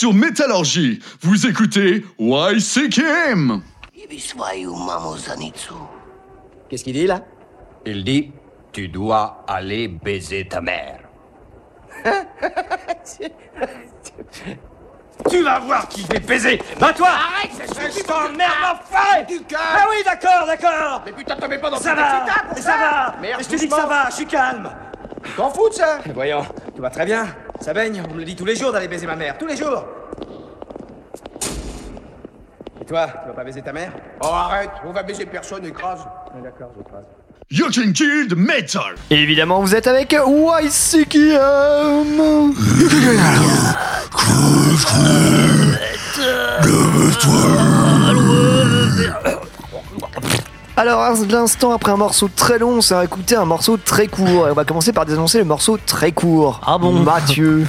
Sur Métallurgie. Vous écoutez YCKM. Qu'est-ce qu'il dit là? Il dit Tu dois aller baiser ta mère. Tu vas voir qui je vais baiser. Va toi Arrête, Je t'emmerde, enfin Du Ah oui, d'accord, d'accord. Mais putain, te mets pas dans Ça va, excitable, ça va. Merde, Je te dis que ça va, je suis calme T'en fous de ça Voyons, tout va très bien. Ça baigne, on me le dit tous les jours d'aller baiser ma mère, tous les jours. Et toi, tu vas pas baiser ta mère? Oh arrête, on va baiser personne, écrase. D'accord, j'écrase. You can kill the metal. Et évidemment, vous êtes avec YCKM. Alors, à l'instant, après un morceau très long, on s'est écouté un morceau très court. Et on va commencer par dénoncer le morceau très court. Ah bon Mathieu.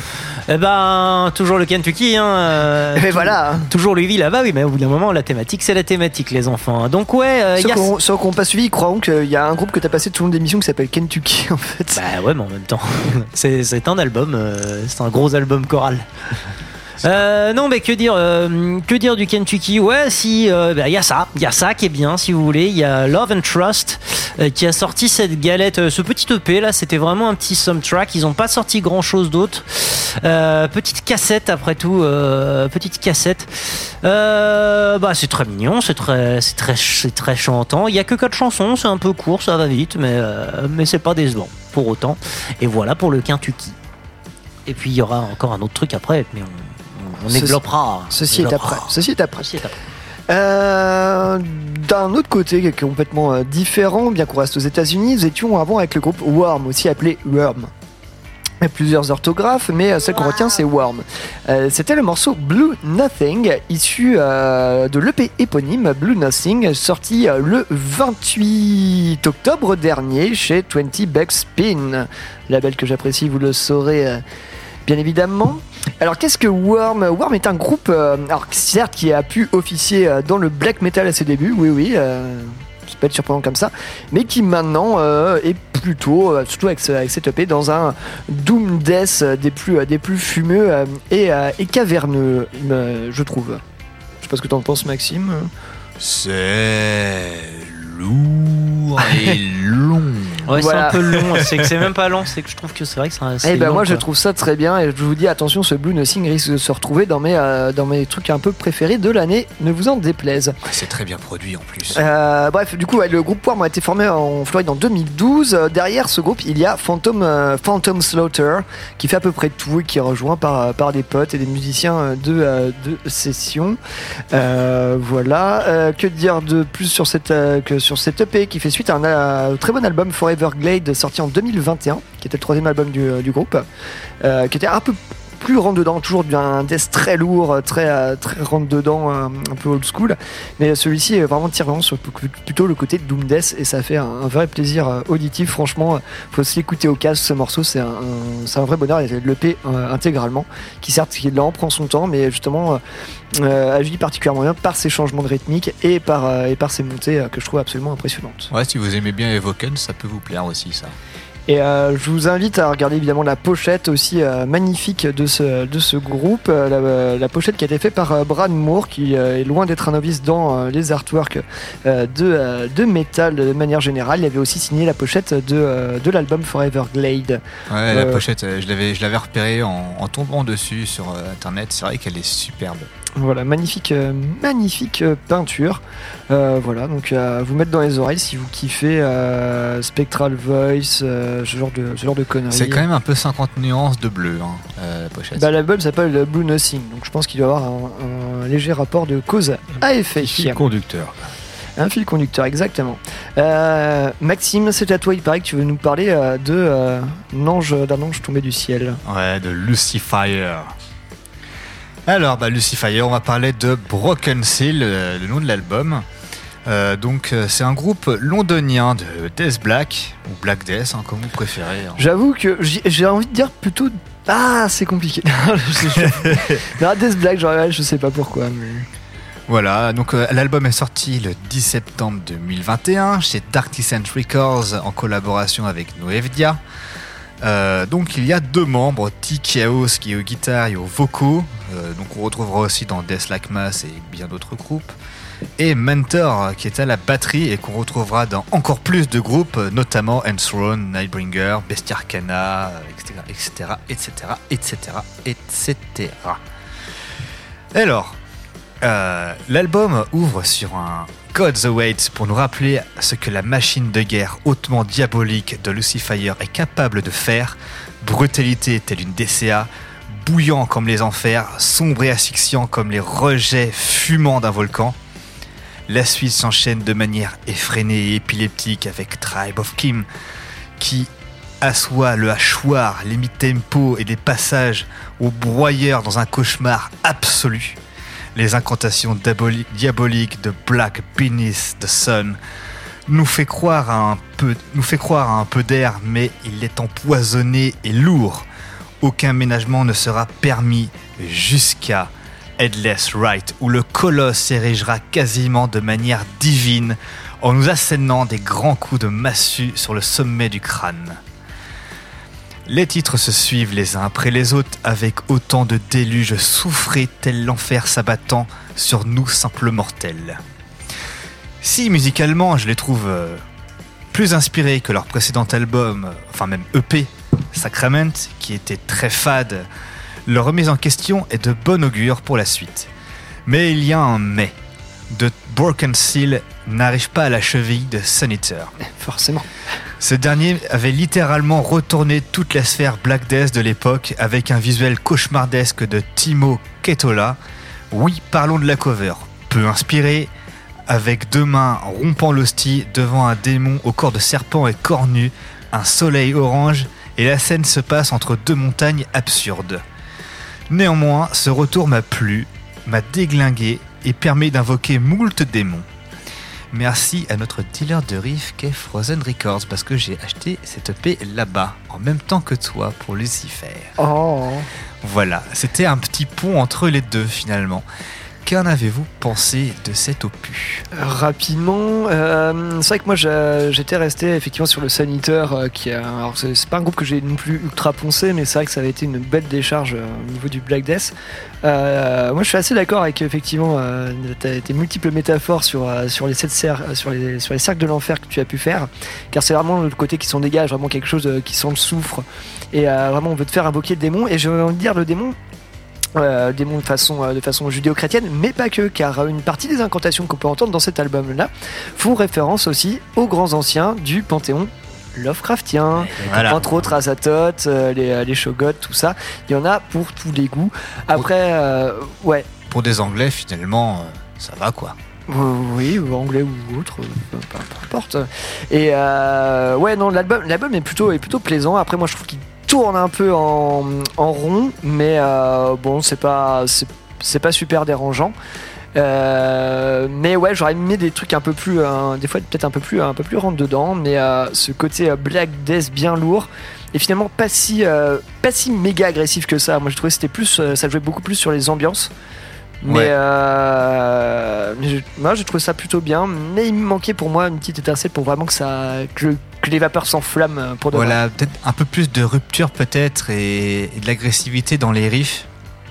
Eh ben, toujours le Kentucky, hein. euh, Et voilà. Toujours Louisville là-bas, oui, mais au bout d'un moment, la thématique, c'est la thématique, les enfants. Donc, ouais, euh, Ceux y a- qui ont- ceux pas suivi, croient qu'il y a un groupe que t'as passé tout le long de l'émission qui s'appelle Kentucky, en fait. Bah ouais, mais en même temps, c'est c'est un album, euh, c'est un gros album choral. Euh, non, mais que dire, euh, que dire du Kentucky? Ouais, si, il y a ça, il y a ça qui est bien, si vous voulez. Il y a Love and Trust euh, qui a sorti cette galette, euh, ce petit EP là. C'était vraiment un petit soundtrack. Ils n'ont pas sorti grand chose d'autre. Euh, petite cassette après tout, euh, petite cassette. Euh, bah c'est très mignon, c'est très, c'est très, c'est très chantant. Il y a que quatre chansons, c'est un peu court, ça va vite, mais euh, mais c'est pas décevant pour autant. Et voilà pour le Kentucky. Et puis il y aura encore un autre truc après, mais on, on, Ceci- développera. Ceci On est après. Ceci est après. Ceci est après. Euh, D'un autre côté, qui est complètement euh, différent, bien qu'on reste aux États-Unis, nous étions avant avec le groupe Worm, aussi appelé Worm. Il y a plusieurs orthographes, mais euh, celle qu'on retient, c'est Worm. Euh, C'était le morceau Blue Nothing, issu euh, de l'EP éponyme Blue Nothing, sorti euh, le 28 octobre dernier chez 20 Backspin, label que j'apprécie, vous le saurez euh, bien évidemment. Alors qu'est-ce que Worm Worm est un groupe, euh, alors certes qui a pu officier euh, dans le black metal à ses débuts, oui oui, euh, c'est pas être surprenant comme ça, mais qui maintenant euh, est plutôt, euh, surtout avec, avec cette EP, dans un doom death euh, des plus, euh, des plus fumeux euh, et, euh, et caverneux, euh, je trouve. Je sais pas ce que t'en penses Maxime. C'est lourd et long. Ouais, Voilà. c'est un peu long. C'est que c'est même pas long, c'est que je trouve que c'est vrai que c'est un- Eh ben long, moi je trouve ça très bien et je vous dis attention ce Blue Nothing risque de se retrouver dans mes, euh, dans mes trucs un peu préférés de l'année, ne vous en déplaise. C'est très bien produit en plus. Euh, bref, du coup, ouais, le groupe Worm a été formé en Floride en 2012. Euh, derrière ce groupe, il y a Phantom, euh, Phantom Slaughter, qui fait à peu près tout et qui est rejoint par, par des potes et des musiciens de, euh, de session. Euh, voilà. Euh, que dire de plus sur cette, euh, que sur cette EP qui fait suite à un euh, très bon album Forever Glade sorti en 2021, qui était le troisième album du, euh, groupe, euh, qui était un peu plus rentre dedans, toujours d'un death très lourd, très, euh, très rentre dedans, euh, un peu old school. Mais celui-ci est vraiment tirant sur plutôt le côté de Doom Death et ça fait un, vrai plaisir euh, auditif. Franchement, faut se l'écouter au casque. Ce morceau, c'est un, un- vrai bonheur. Il a P intégralement, qui certes, qui lent, prend son temps, mais justement euh, euh, agit particulièrement bien par ses changements de rythmique et par, euh, et par ses montées euh, que je trouve absolument impressionnantes. Ouais, si vous aimez bien Evoken, ça peut vous plaire aussi, ça. Et euh, je vous invite à regarder évidemment la pochette aussi euh, magnifique de ce, de ce groupe. Euh, la, la pochette qui a été faite par Brad Moore, qui est loin d'être un novice dans les artworks de, de métal de manière générale. Il avait aussi signé la pochette de, de l'album Forever Glade. Ouais, la pochette, je l'avais, je l'avais repérée en, en tombant dessus sur internet. C'est vrai qu'elle est superbe. Voilà, magnifique, euh, magnifique euh, peinture. Euh, voilà, donc à vous mettre dans les oreilles si vous kiffez euh, Spectral Voice, euh, ce, genre de, ce genre de conneries. C'est quand même un peu 50 nuances de bleu, hein, euh, la pochette. Bah, l'album s'appelle Blue Nothing, donc je pense qu'il doit y avoir un, un léger rapport de cause à effet. Fil conducteur. Un fil conducteur, exactement. Euh, Maxime, c'est à toi, il paraît que tu veux nous parler euh, de euh, un ange- d'un ange tombé du ciel. Ouais, de Lucifer. Alors, bah, Lucifer, on va parler de Broken Seal, euh, le nom de l'album. Euh, donc, euh, c'est un groupe londonien de Death Black, ou Black Death, hein, comme vous préférez. hein. J'avoue que j'ai envie de dire plutôt. Ah, c'est compliqué. Non, Death Black, genre, je sais pas pourquoi. Mais... Voilà, donc euh, l'album est sorti le 10 septembre 2021 chez Dark Descent Records en collaboration avec Noevdia. Euh, donc il y a deux membres, T-Chaos qui est aux guitares et aux vocaux, euh, donc on retrouvera aussi dans Death Like et bien d'autres groupes, et Mentor qui est à la batterie et qu'on retrouvera dans encore plus de groupes, notamment Enthroned, Nightbringer, Bestiarcana, euh, etc., etc., etc., etc., etc. Alors, euh, l'album ouvre sur un God's Awaits pour nous rappeler ce que la machine de guerre hautement diabolique de Lucifer est capable de faire. Brutalité telle une DCA, bouillant comme les enfers, sombre et asphyxiant comme les rejets fumants d'un volcan. La suite s'enchaîne de manière effrénée et épileptique avec Tribe of Kim, qui assoit le hachoir, les mid-tempo et des passages au broyeur dans un cauchemar absolu. Les incantations diaboli- diaboliques de Black Beneath the Sun nous fait croire à un peu, nous fait croire à un peu d'air, mais il est empoisonné et lourd. Aucun ménagement ne sera permis jusqu'à Headless Right, où le colosse s'érigera quasiment de manière divine en nous assénant des grands coups de massue sur le sommet du crâne. Les titres se suivent les uns après les autres avec autant de déluges souffrés tel l'enfer s'abattant sur nous simples mortels. Si musicalement je les trouve euh, plus inspirés que leur précédent album, enfin même EP, Sacrament, qui était très fade, leur remise en question est de bon augure pour la suite. Mais il y a un mais. De Broken Seal n'arrive pas à la cheville de Senator. Forcément. Ce dernier avait littéralement retourné toute la sphère Black Death de l'époque avec un visuel cauchemardesque de Timo Ketola. Oui, parlons de la cover. Peu inspiré, avec deux mains rompant l'hostie devant un démon au corps de serpent et cornu, un soleil orange, et la scène se passe entre deux montagnes absurdes. Néanmoins, ce retour m'a plu, m'a déglingué et permet d'invoquer moult démons. Merci à notre dealer de riff qu'est Frozen Records parce que j'ai acheté cette EP là-bas en même temps que toi pour Lucifer. Oh. Voilà, c'était un petit pont entre les deux finalement. Qu'en avez-vous pensé de cet opus Rapidement, euh, c'est vrai que moi j'étais resté effectivement sur le Saniteur, euh, qui alors c'est pas un groupe que j'ai non plus ultra poncé, mais c'est vrai que ça avait été une belle décharge euh, au niveau du Black Death. Moi je suis assez d'accord avec effectivement tes, multiples métaphores sur, les sept cer- euh, sur, les, cercles de l'enfer que tu as pu faire, car c'est vraiment le côté qui s'en dégage, vraiment quelque chose qui sent le soufre, et vraiment on veut te faire invoquer le démon, et j'ai envie de dire le démon. Euh, démon de façon, euh, de façon judéo-chrétienne, mais pas que, car euh, une partie des incantations qu'on peut entendre dans cet album-là font référence aussi aux grands anciens du panthéon Lovecraftien, Voilà. entre autres Azathoth, euh, les, les Shoggoths, tout ça. Il y en a pour tous les goûts. Après, ouais, Pour des Anglais, finalement, ça va quoi. oui, ou anglais ou autre, peu, importe. Et ouais, non, l'album, l'album est plutôt, est plutôt plaisant. Après, moi, je trouve qu'il tourne un peu en, en rond, mais euh, bon, c'est pas, c'est, pas super dérangeant. Euh, mais ouais, j'aurais aimé des trucs un peu plus, euh, des fois peut-être un peu plus, un peu plus rentre dedans. Mais ce côté Black Death bien lourd et finalement pas si, pas si méga agressif que ça. Moi, je trouvais que c'était plus, ça jouait beaucoup plus sur les ambiances. Mais, Ouais. euh, mais je- moi j'ai trouvé ça plutôt bien, mais il me manquait pour moi une petite étincelle pour vraiment que ça que, le- que les vapeurs s'enflamment euh, pour de vrai. Voilà, peut-être un peu plus de rupture peut-être et, et de l'agressivité dans les riffs.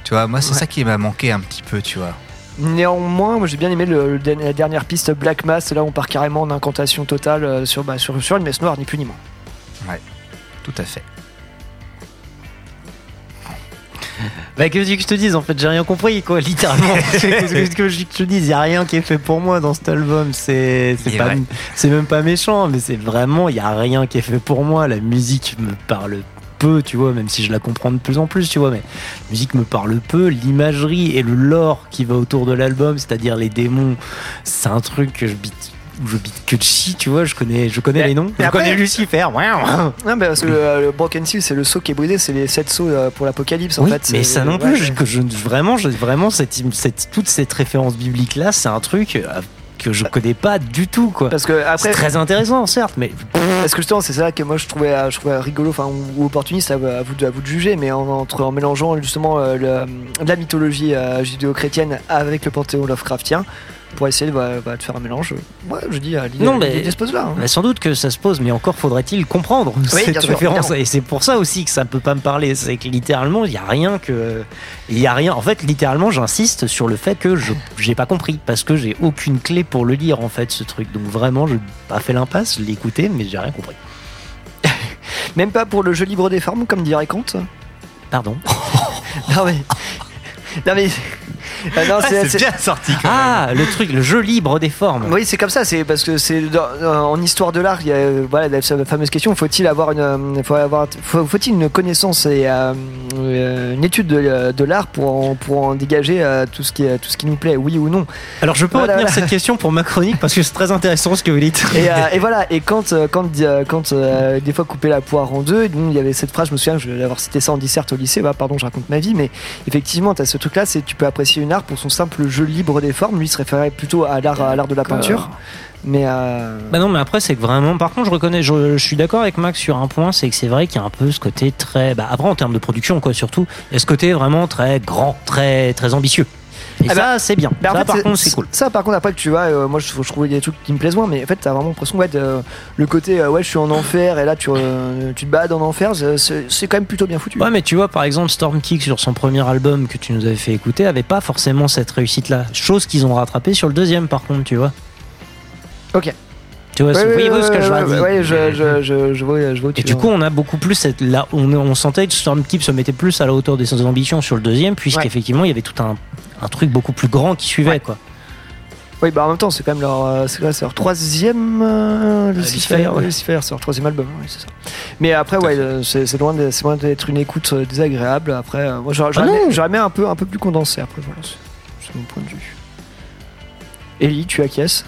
Tu vois, moi c'est Ouais. ça qui m'a manqué un petit peu, tu vois. Néanmoins, moi j'ai bien aimé le, la dernière piste Black Mass. Là, on part carrément en incantation totale euh, sur, bah, sur, sur une messe noire, ni plus ni moins. Tout à fait. Bah, que veux-tu que je te dise En fait, j'ai rien compris, quoi, littéralement. Qu'est-ce que je que je te dise Il y a rien qui est fait pour moi dans cet album. C'est même pas méchant, mais c'est vraiment, il y a rien qui est fait pour moi. La musique me parle peu, tu vois, même si je la comprends de plus en plus, tu vois, mais la musique me parle peu. L'imagerie et le lore qui va autour de l'album, c'est-à-dire les démons, c'est un truc que je bite. Je bite que de chi, tu vois, je connais, je connais Mais- les noms. mais Je après- connais Lucifer. Non, mais parce que euh, le Broken Seal, c'est le saut qui est brisé, c'est les 7 sauts euh, pour l'apocalypse en Oui, fait. mais c'est- ça non ouais, plus, je- que je, vraiment, je- vraiment cette, cette- toute cette référence biblique là, c'est un truc euh, que je connais pas du tout, quoi. Parce que après, C'est très intéressant, certes, mais Parce que justement, c'est ça que moi je trouvais, euh, je trouvais rigolo, enfin ou, opportuniste à, à vous de, à vous de juger, mais en, entre, en mélangeant justement euh, le- la mythologie euh, judéo-chrétienne avec le panthéon Lovecraftien pour essayer de, bah, bah, de faire un mélange. Ouais, je dis, euh, l'idée Non, mais- se pose là. hein. sans doute que ça se pose, mais encore faudrait-il comprendre Oui, cette sûr, référence. évidemment. Et c'est pour ça aussi que ça peut pas me parler. C'est que littéralement, il y a rien que, il y a rien. En fait, littéralement, j'insiste sur le fait que je j'ai pas compris parce que j'ai aucune clé pour le lire en fait ce truc. Donc vraiment, je pas fait l'impasse, je l'ai écouté, mais j'ai rien compris. Même pas pour le jeu libre des formes, comme dirait Kant. Pardon. non mais, non mais, Ah, non, c'est- c'est- bien sorti. Quand Ah, le truc, le jeu libre des formes. Oui, c'est comme ça. C'est parce que c'est dans- en histoire de l'art, il y a euh, voilà cette fameuse question faut-il avoir une, euh, faut avoir, faut- faut-il une connaissance et euh, une étude de, de l'art pour en, pour en dégager euh, tout ce qui tout ce qui nous plaît, oui ou non? Alors je peux Voilà, retenir voilà. cette question pour ma chronique parce que c'est très intéressant ce que vous dites. Et, euh, et voilà. Et quand quand quand euh, des fois couper la poire en deux, donc, il y avait cette phrase. Je me souviens, je vais avoir cité ça en disserte au lycée. Bah, pardon, je raconte ma vie, mais effectivement, tu as ce truc-là, c'est tu peux apprécier une art pour son simple jeu libre des formes. Lui se référait plutôt à l'art à l'art de la peinture. Mais euh, Bah non, mais après, c'est que vraiment. Par contre, je reconnais, je, je suis d'accord avec Max sur un point, c'est que c'est vrai qu'il y a un peu ce côté très. Bah, après, en termes de production, quoi, surtout, a ce côté vraiment très grand, très, très ambitieux. Et Ah ça, bah, c'est bien. Bah, en ça, fait, par contre, c'est cool. Ça, par contre, après tu vois, euh, moi, je, je trouvais des trucs qui me plaisent moins, mais en fait, t'as vraiment l'impression, ouais, de- le côté, euh, ouais, je suis en enfer, et là, tu, euh, tu te balades en enfer, c'est- quand même plutôt bien foutu. Ouais, mais tu vois, par exemple, Stormkick sur son premier album que tu nous avais fait écouter avait pas forcément cette réussite-là. Chose qu'ils ont rattrapé sur le deuxième, par contre, tu vois. Ok. Tu vois, Ouais, ouais, voyez ouais, ce que je veux ouais, ouais, je, je, je, je vois, je vois Et du veux. coup, on a beaucoup plus cette, là, on, on sentait que Stormkeep se mettait plus à la hauteur de ses ambitions sur le deuxième, puisqu'effectivement, il y avait tout un, un truc beaucoup plus grand qui suivait, quoi. Oui, bah en même temps, c'est quand même leur, euh, c'est quoi, c'est leur troisième euh, Lucifer, Lucifer, ouais. Lucifer, c'est leur troisième album, oui, c'est ça. Mais après, ouais, euh, c'est c'est loin, de- c'est loin d'être une écoute euh, désagréable. Après, euh, moi, j'aurais Ah j'aurais aimé- j'aurais aimé un peu, un peu plus condensé. Après, voilà, c'est c'est mon point de vue. Ellie, tu acquiesces?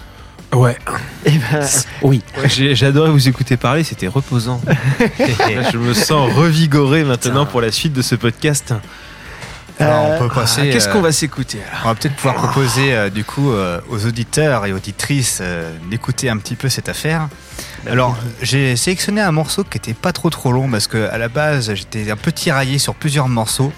Ouais. Eh ben, Oui. Ouais, J'ai j'ai adoré vous écouter parler, c'était reposant. Là, je me sens revigoré maintenant pour la suite de ce podcast. Alors, on peut Ah, passer. Qu'est-ce euh, qu'on va s'écouter On va peut-être pouvoir proposer euh, du coup euh, aux auditeurs et auditrices euh, d'écouter un petit peu cette affaire. Alors j'ai sélectionné un morceau qui était pas trop trop long parce que à la base j'étais un peu tiraillé sur plusieurs morceaux,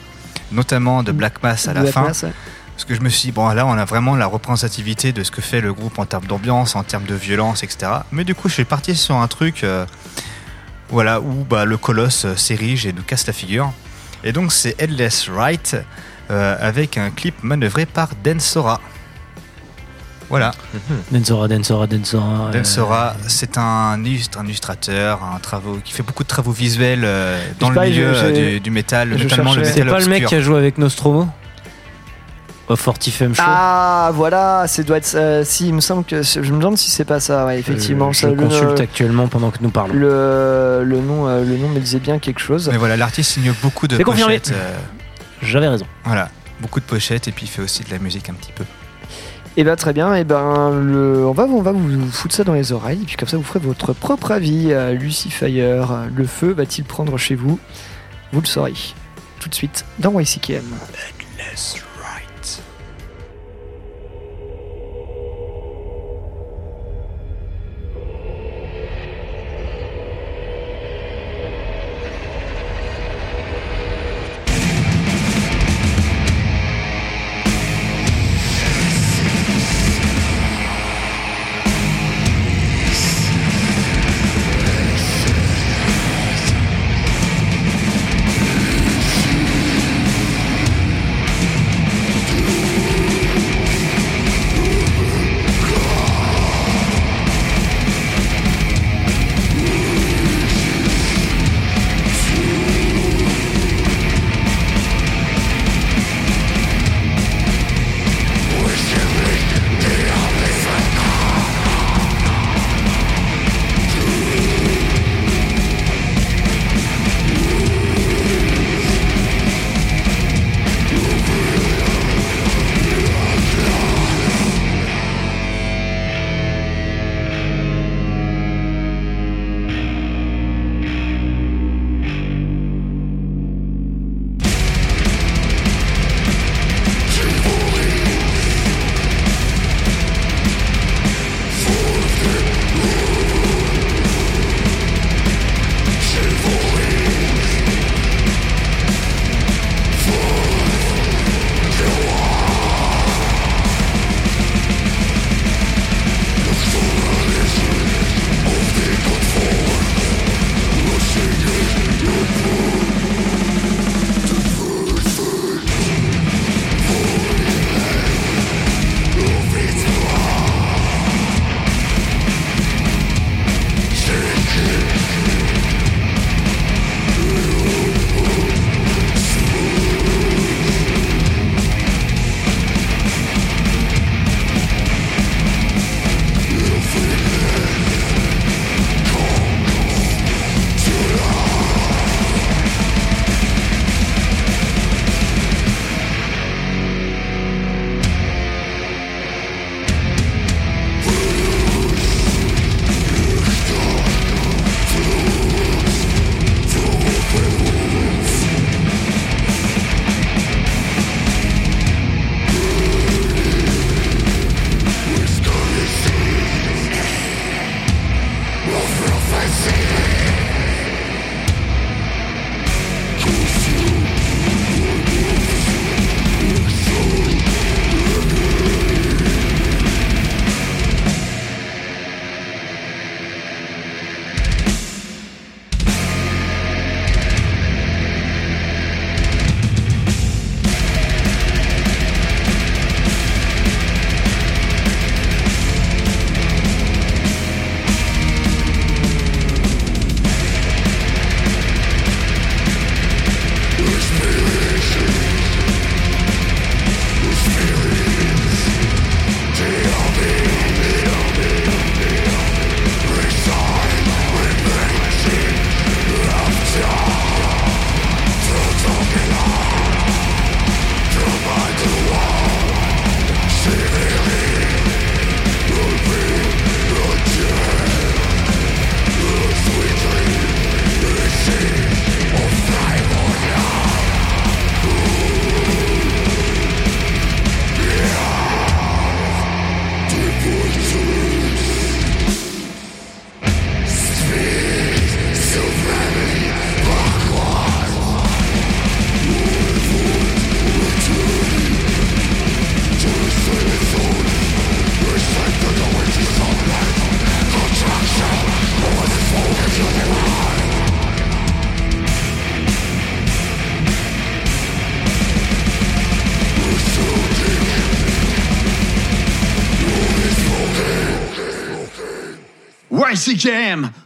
notamment de Black Mass à la Black fin. Mass, ouais. Parce que je me suis dit, bon, là, on a vraiment la représentativité de ce que fait le groupe en termes d'ambiance, en termes de violence, etc. Mais du coup, je suis parti sur un truc, euh, voilà, où bah, le colosse euh, s'érige et nous casse la figure. Et donc, c'est Headless Right, euh, avec un clip manœuvré par Densora. Voilà. Densora, Densora, Densora. euh, Densora, c'est un, illustre- un illustrateur, un travaux, qui fait beaucoup de travaux visuels euh, dans le pas, milieu je- euh, du, du métal, je notamment le métal C'est pas le mec qui a joué avec Nostromo? Au Fortifem Show Ah, voilà, c'est doit être. euh, si, il me semble que. Je me demande si c'est pas ça, ouais, effectivement. Euh, ça, je le, consulte actuellement pendant que nous parlons. le, le nom, euh, le nom me disait bien quelque chose. Mais voilà, l'artiste signe beaucoup de pochettes. euh, J'avais raison. voilà, beaucoup de pochettes et puis il fait aussi de la musique un petit peu. Et ben très bien, et ben le, on va on va vous foutre ça dans les oreilles, et puis comme ça vous ferez votre propre avis. Lucifer, le feu va-t-il prendre chez vous? Vous le saurez tout de suite dans YCKM.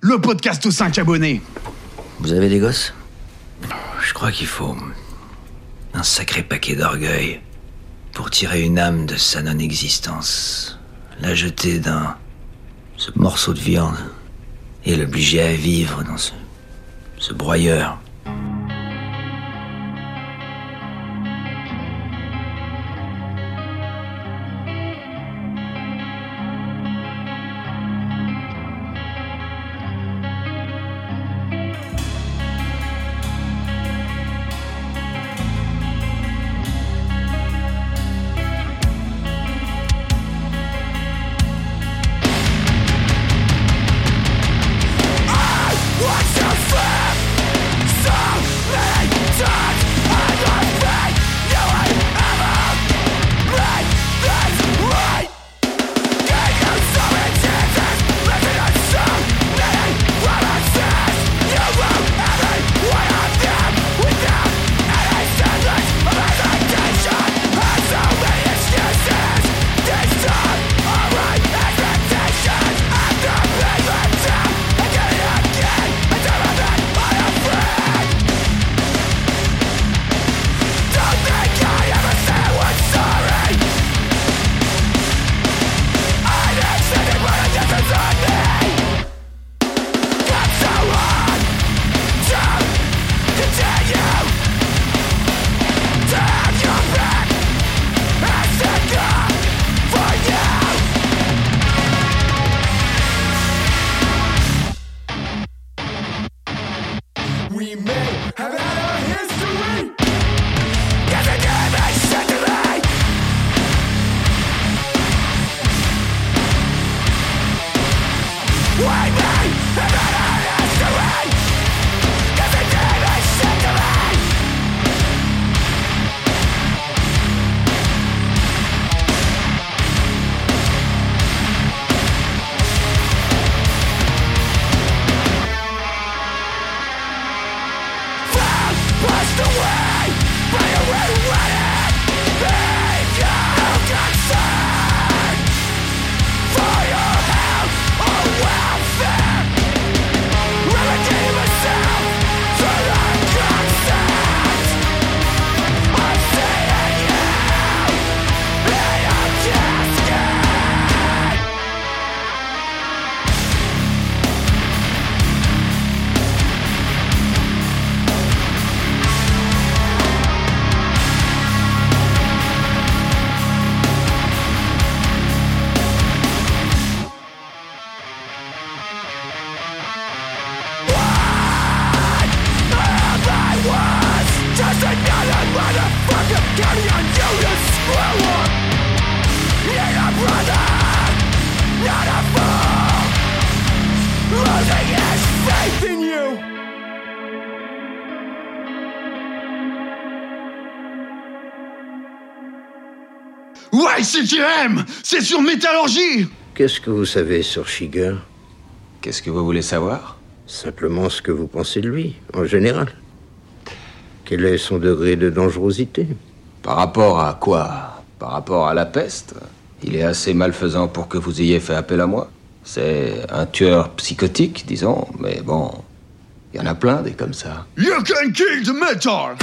Le podcast aux 5 abonnés. Vous avez des gosses? Je crois qu'il faut un sacré paquet d'orgueil pour tirer une âme de sa non-existence, la jeter dans ce morceau de viande et l'obliger à vivre dans ce broyeur. C'est sur Métallurgie. Qu'est-ce que vous savez sur Shiger? Qu'est-ce que vous voulez savoir? Simplement ce que vous pensez de lui, en général. Quel est son degré de dangerosité? Par rapport à quoi? Par rapport à la peste? Il est assez malfaisant pour que vous ayez fait appel à moi. C'est un tueur psychotique, disons, mais bon, il y en a plein des comme ça. You can kill the metal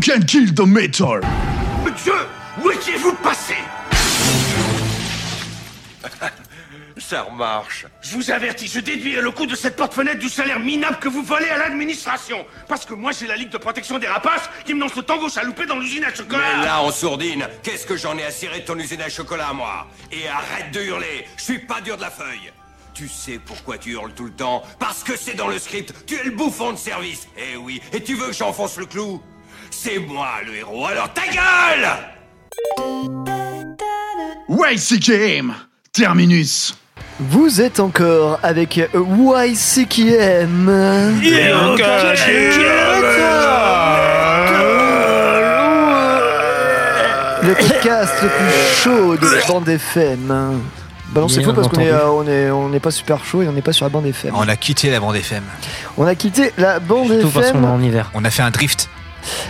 You can kill the metal. Dieu, où étiez-vous passé? Ça remarche. Je vous avertis, je déduirai le coût de cette porte-fenêtre du salaire minable que vous volez à l'administration. Parce que moi, j'ai la Ligue de protection des rapaces qui me lance le tango chaloupé dans l'usine à chocolat. Mais là, en sourdine, qu'est-ce que j'en ai à cirer de ton usine à chocolat, moi? Et arrête de hurler, je suis pas dur de la feuille. Tu sais pourquoi tu hurles tout le temps? Parce que c'est dans le script, tu es le bouffon de service. Eh oui, et tu veux que j'enfonce le clou? C'est moi le héros, alors ta gueule YCKM. Terminus. Vous êtes encore avec YCKM. Le podcast le plus chaud de la bande FM. Bah non, c'est faux parce qu'on est, euh, on est, on n'est pas super chaud et on n'est pas sur la bande FM. On a quitté la bande FM. On a quitté la bande Surtout parce qu'on est FM. en hiver. On a fait un drift.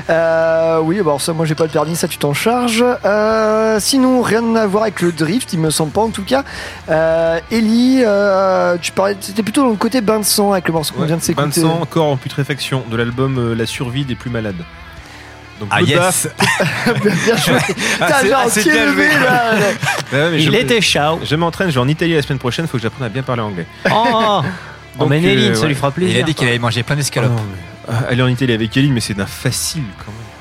Euh, oui, bah alors ça, moi j'ai pas le permis, ça tu t'en charges. Euh, sinon, rien à voir avec le drift, il me semble pas en tout cas. Euh, Ellie, euh, tu parlais, c'était plutôt dans le côté bain de sang avec le morceau qu'on vient de s'écouter. Vincent, encore en putréfaction, de l'album La survie des plus malades. Donc, Ah, yes. bien joué. Ah, T'as c'est- genre ah, bien levé, joué. là. Ouais, ouais, mais Il je- était chaud. Je m'entraîne, je vais en Italie la semaine prochaine, faut que j'apprenne à bien parler anglais. Oh Donc, Emmène euh, Eline, ça ouais. lui fera plaisir. Il a dit qu'il allait manger plein Oh d'escalopes. mais, euh, aller en Italie avec Eline, mais c'est d'un facile quand même.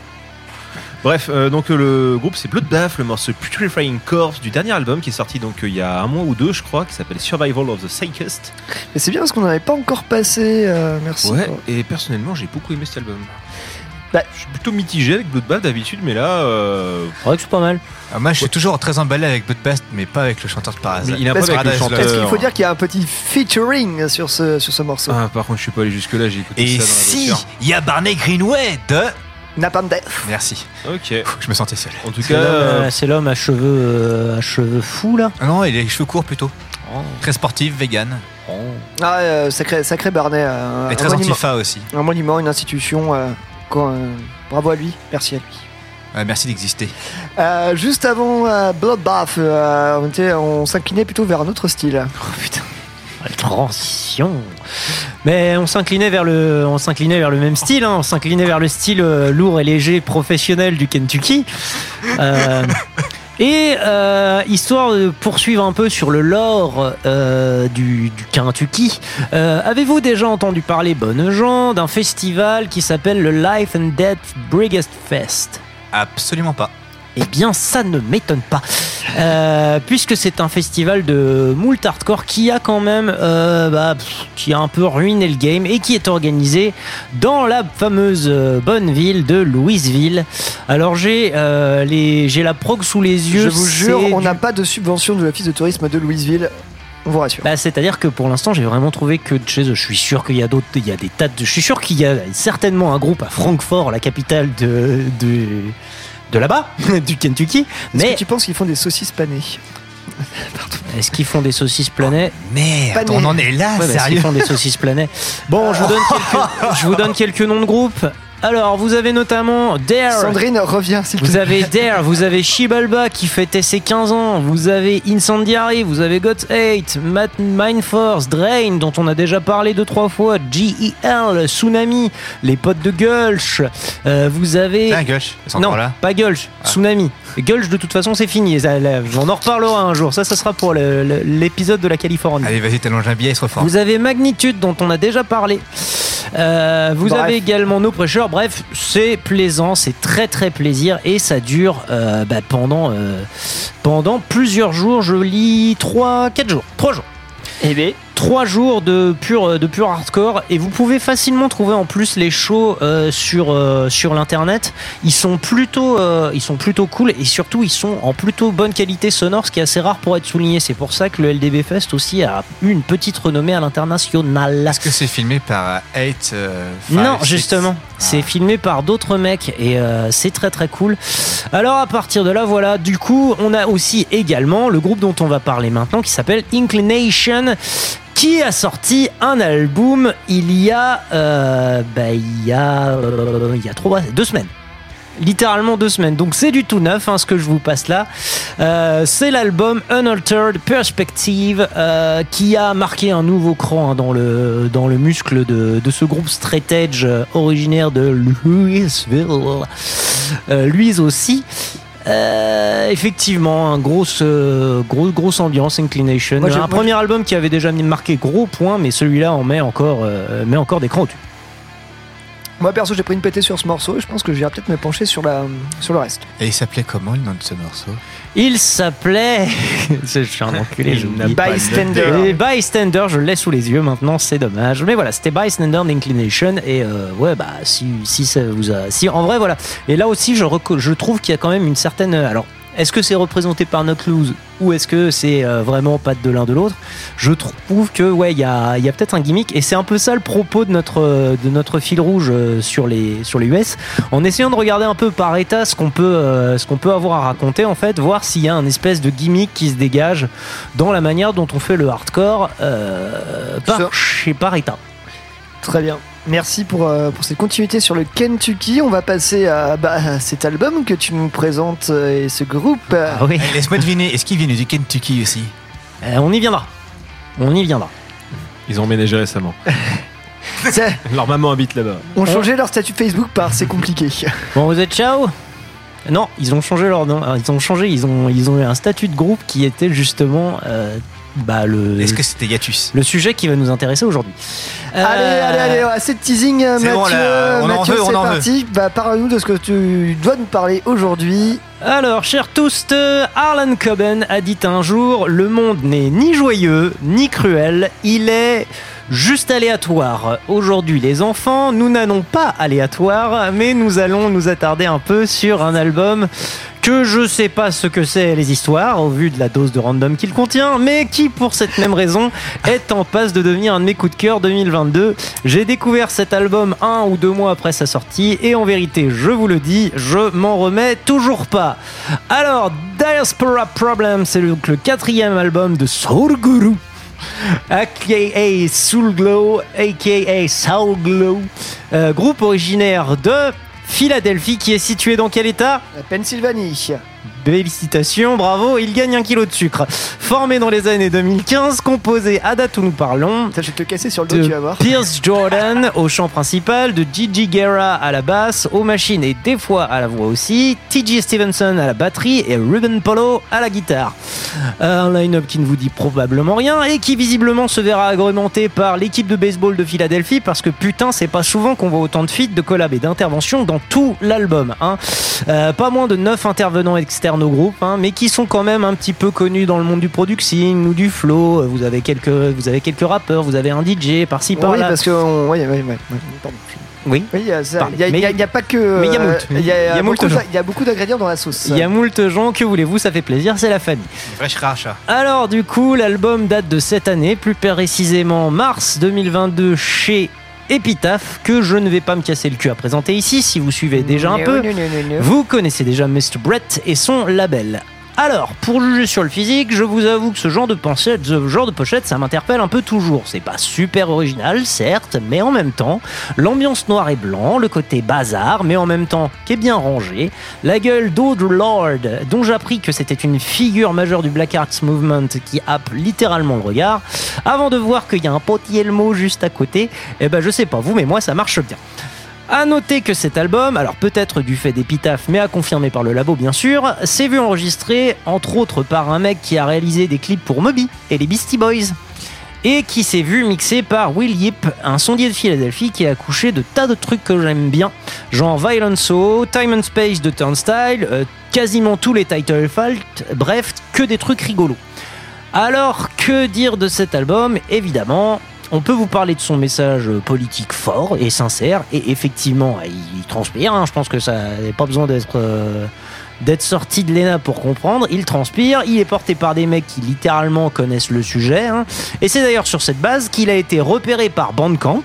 Bref, euh, donc euh, le groupe c'est Bloodbath, le morceau Putrefying Corpse du dernier album qui est sorti donc euh, il y a un mois ou deux je crois, qui s'appelle Survival of the Sickest. Mais c'est bien parce qu'on n'avait pas encore passé. merci. Ouais, quoi. et personnellement j'ai beaucoup aimé cet album. Bah, je suis plutôt mitigé avec Bloodbath d'habitude, mais là, euh, C'est vrai que c'est pas mal. Ah, moi, je suis toujours très emballé avec Bloodbath, mais pas avec le chanteur de Parasite. Il a Parce problème avec le chanteur. Qu'il faut dire qu'il y a un petit featuring sur ce, sur ce morceau? Ah, par contre je suis pas allé jusque là, j'ai écouté Et ça dans la si, il y a Barney Greenway de. Napalm Death. Merci. Ok. Je me sentais seul. En tout C'est cas, l'homme, euh, c'est l'homme à cheveux, euh, à cheveux fous là. Ah non, il a les cheveux courts plutôt. Très sportif, vegan. Ah, euh, sacré, sacré Barnet. euh, Et très antifa aussi. Un monument, une institution. Euh, euh, bravo à lui, merci à lui. Ouais, merci d'exister. Euh, juste avant euh, Bloodbath, euh, on, était- on s'inclinait plutôt vers un autre style. Oh putain. La transition. Mais on s'inclinait vers le, on s'inclinait vers le même style. hein. On s'inclinait vers le style euh, lourd et léger professionnel du Kentucky. Et euh, histoire de poursuivre un peu sur le lore euh, du, du Kentucky, avez-vous déjà entendu parler, bonnes gens, d'un festival qui s'appelle le Life and Death Biggest Fest? Absolument pas. Eh bien, ça ne m'étonne pas, Euh, puisque c'est un festival de moult hardcore qui a quand même, euh, bah, pff, qui a un peu ruiné le game et qui est organisé dans la fameuse euh, bonne ville de Louisville. Alors j'ai euh, les, j'ai la prog sous les yeux. Je vous jure, on du- n'a pas de subvention de l'office de tourisme de Louisville. On vous rassure. bah, c'est-à-dire que pour l'instant, j'ai vraiment trouvé que de chez eux. Je suis sûr qu'il y a d'autres, il y a des tas de. Je suis sûr qu'il y a certainement un groupe à Francfort, la capitale de de, de là-bas, du Kentucky. Est-ce Mais que tu penses qu'ils font des saucisses panées est-ce qu'ils font des saucisses planées Merde, Pané. on en est là, Ouais, sérieux. font des saucisses planées. Bon, je vous donne quelques, je vous donne quelques noms de groupes. Alors, vous avez notamment Dare. Sandrine, reviens s'il te Vous plaît. avez Dare, vous avez Shibalba qui fêtait ses 15 ans, vous avez Incendiary, vous avez Got 8, Matt Mindforce, Drain, dont on a déjà parlé deux trois fois, GEL, Tsunami, les potes de Gulch, euh, vous avez. Ah, sont non, encore là. pas Gulch, Tsunami. Gulch, de toute façon, c'est fini. On en reparlera un jour. Ça, ça sera pour l'épisode de la Californie. Allez, vas-y, t'allonges un billet, sois fort. Vous avez Magnitude dont on a déjà parlé. Euh, vous Bref. avez également No Pressure. Bref, c'est plaisant, c'est très très plaisir et ça dure euh, bah, pendant, euh, pendant plusieurs jours. Je lis 3, 4 jours. 3 jours. Eh bien, 3 jours de pur, de pur hardcore et vous pouvez facilement trouver en plus les shows euh, sur, euh, sur l'internet. Ils sont plutôt euh, ils sont plutôt cool et surtout ils sont en plutôt bonne qualité sonore, ce qui est assez rare pour être souligné. C'est pour ça que le LDB Fest aussi a eu une petite renommée à l'international. Est-ce que c'est filmé par 8 Non, justement, c'est filmé par d'autres mecs et c'est très très cool. Alors à partir de là, voilà, du coup, on a aussi également le groupe dont on va parler maintenant qui s'appelle Inclination qui a sorti un album il y a euh, bah, il y a euh, il y a trois deux semaines littéralement deux semaines. Donc c'est du tout neuf, hein, ce que je vous passe là. Euh, c'est l'album Unaltered Perspective qui a marqué un nouveau cran hein, dans, le, dans le muscle de, de ce groupe straight originaire de Louisville. Louise aussi. Euh, effectivement, un grosse, euh, grosse, grosse ambiance, Inclination. Moi, j'ai- un moi, premier album qui avait déjà marqué gros point, mais celui-là en met encore, euh, met encore des crans au-dessus. Moi perso j'ai pris une pétée sur ce morceau et je pense que j'irai peut-être me pencher sur, la, sur le reste. Et il s'appelait comment le nom de ce morceau? Il s'appelait. je suis un enculé, je Bystander. Et Bystander, je l'ai sous les yeux maintenant, c'est dommage. Mais voilà, c'était Bystander d'Inclination. Et euh, ouais, bah, si, si ça vous a. Si, en vrai, voilà. Et là aussi, je, je trouve qu'il y a quand même une certaine. Alors, est-ce que c'est représenté par Not Loose ou est-ce que c'est euh, vraiment pas de l'un de l'autre? Je trouve que, ouais, il y a, il y a peut-être un gimmick. Et c'est un peu ça le propos de notre, euh, de notre fil rouge euh, sur les, sur les US. En essayant de regarder un peu par état ce qu'on peut, ce qu'on peut avoir à raconter, en fait, voir s'il y a un espèce de gimmick qui se dégage dans la manière dont on fait le hardcore euh, par, chez par état. Très bien. Merci pour, euh, pour cette continuité sur le Kentucky. On va passer à, bah, à cet album que tu nous présentes euh, et ce groupe. Ah oui. Eh, Laisse-moi deviner, est-ce qu'il vient du Kentucky aussi? Euh, on y viendra. On y viendra. Ils ont emménagé récemment. C'est- Leur maman habite là-bas. On changé leur statut Facebook par c'est compliqué. Bon, vous êtes ciao? Non, ils ont changé leur nom. Ils ont changé, ils ont, ils ont eu un statut de groupe qui était justement euh, bah, le, Est-ce que c'était Yatus le sujet qui va nous intéresser aujourd'hui. Euh, Allez, allez, allez, assez de teasing, Mathieu. bon, là, on en Mathieu, veut, on c'est en veut. parti. Bah, parle-nous de ce que tu dois nous parler aujourd'hui. Alors, chers tous, euh, Harlan Coben a dit un jour Le monde n'est ni joyeux, ni cruel, il est juste aléatoire. Aujourd'hui, les enfants, nous n'allons pas aléatoire, mais nous allons nous attarder un peu sur un album que je sais pas ce que c'est les histoires, au vu de la dose de random qu'il contient, mais qui, pour cette même raison, est en passe de devenir un de mes coups de cœur 2022. J'ai découvert cet album un ou deux mois après sa sortie, et en vérité, je vous le dis, je m'en remets toujours pas. Alors, Diaspora Problem, c'est le, le quatrième album de Soul Guru aka Soul Glow, aka Soul Glow, euh, groupe originaire de Philadelphie qui est situé dans quel état? La Pennsylvanie. Félicitations, bravo, il gagne un kilo de sucre. Formé dans les années 2015, composé à date où nous parlons Ça, je vais te le casser sur le dos, tu vas voir. Pierce Jordan au chant principal, de Gigi Guerra à la basse, aux machines et des fois à la voix aussi, TJ Stevenson à la batterie et Ruben Polo à la guitare. Euh, Un line-up qui ne vous dit probablement rien et qui visiblement se verra agrémenté par l'équipe de baseball de Philadelphie parce que putain, c'est pas souvent qu'on voit autant de feats, de collabs et d'interventions dans tout l'album. hein. Euh, pas moins de 9 intervenants externes au groupe, hein, mais qui sont quand même un petit peu connus dans le monde du producing ou du flow. Vous avez quelques, vous avez quelques rappeurs, vous avez un DJ par-ci Oui, par-là. parce que. on- ouais, ouais, pardon. Oui. Oui, il y a pas que. mais il y a euh, moult. Il y a, y beaucoup de- gens. il y a beaucoup d'ingrédients dans la sauce. Il y a moult gens, que voulez-vous, ça fait plaisir, c'est la famille. Fraîche. Alors du coup, l'album date de cette année, plus précisément mars 2022 chez Epitaph, que je ne vais pas me casser le cul à présenter ici, si vous suivez déjà un peu. Vous connaissez déjà Mr. Brett et son label. Alors, pour juger sur le physique, je vous avoue que ce genre de pochette, ce genre de pochette, ça m'interpelle un peu toujours. C'est pas super original, certes, mais en même temps, l'ambiance noir et blanc, le côté bazar, mais en même temps qui est bien rangé, la gueule d'Audre Lord, dont j'appris que c'était une figure majeure du Black Arts Movement qui happe littéralement le regard, avant de voir qu'il y a un potier juste à côté, eh ben je sais pas vous, mais moi ça marche bien. À noter que cet album, alors peut-être du fait d'Epitaph, mais à confirmer par le labo bien sûr, s'est vu enregistrer entre autres par un mec qui a réalisé des clips pour Moby et les Beastie Boys. Et qui s'est vu mixé par Will Yip, un sondier de Philadelphie qui a accouché de tas de trucs que j'aime bien, genre Violent Soul, Time and Space de Turnstile, euh, quasiment tous les Title Fault, bref, que des trucs rigolos. Alors, que dire de cet album? Évidemment, on peut vous parler de son message politique fort et sincère, et effectivement, il transpire. hein. Je pense que ça n'a pas besoin d'être euh, d'être sorti de l'ENA pour comprendre. Il transpire, il est porté par des mecs qui littéralement connaissent le sujet. hein. Et c'est d'ailleurs sur cette base qu'il a été repéré par Bandcamp,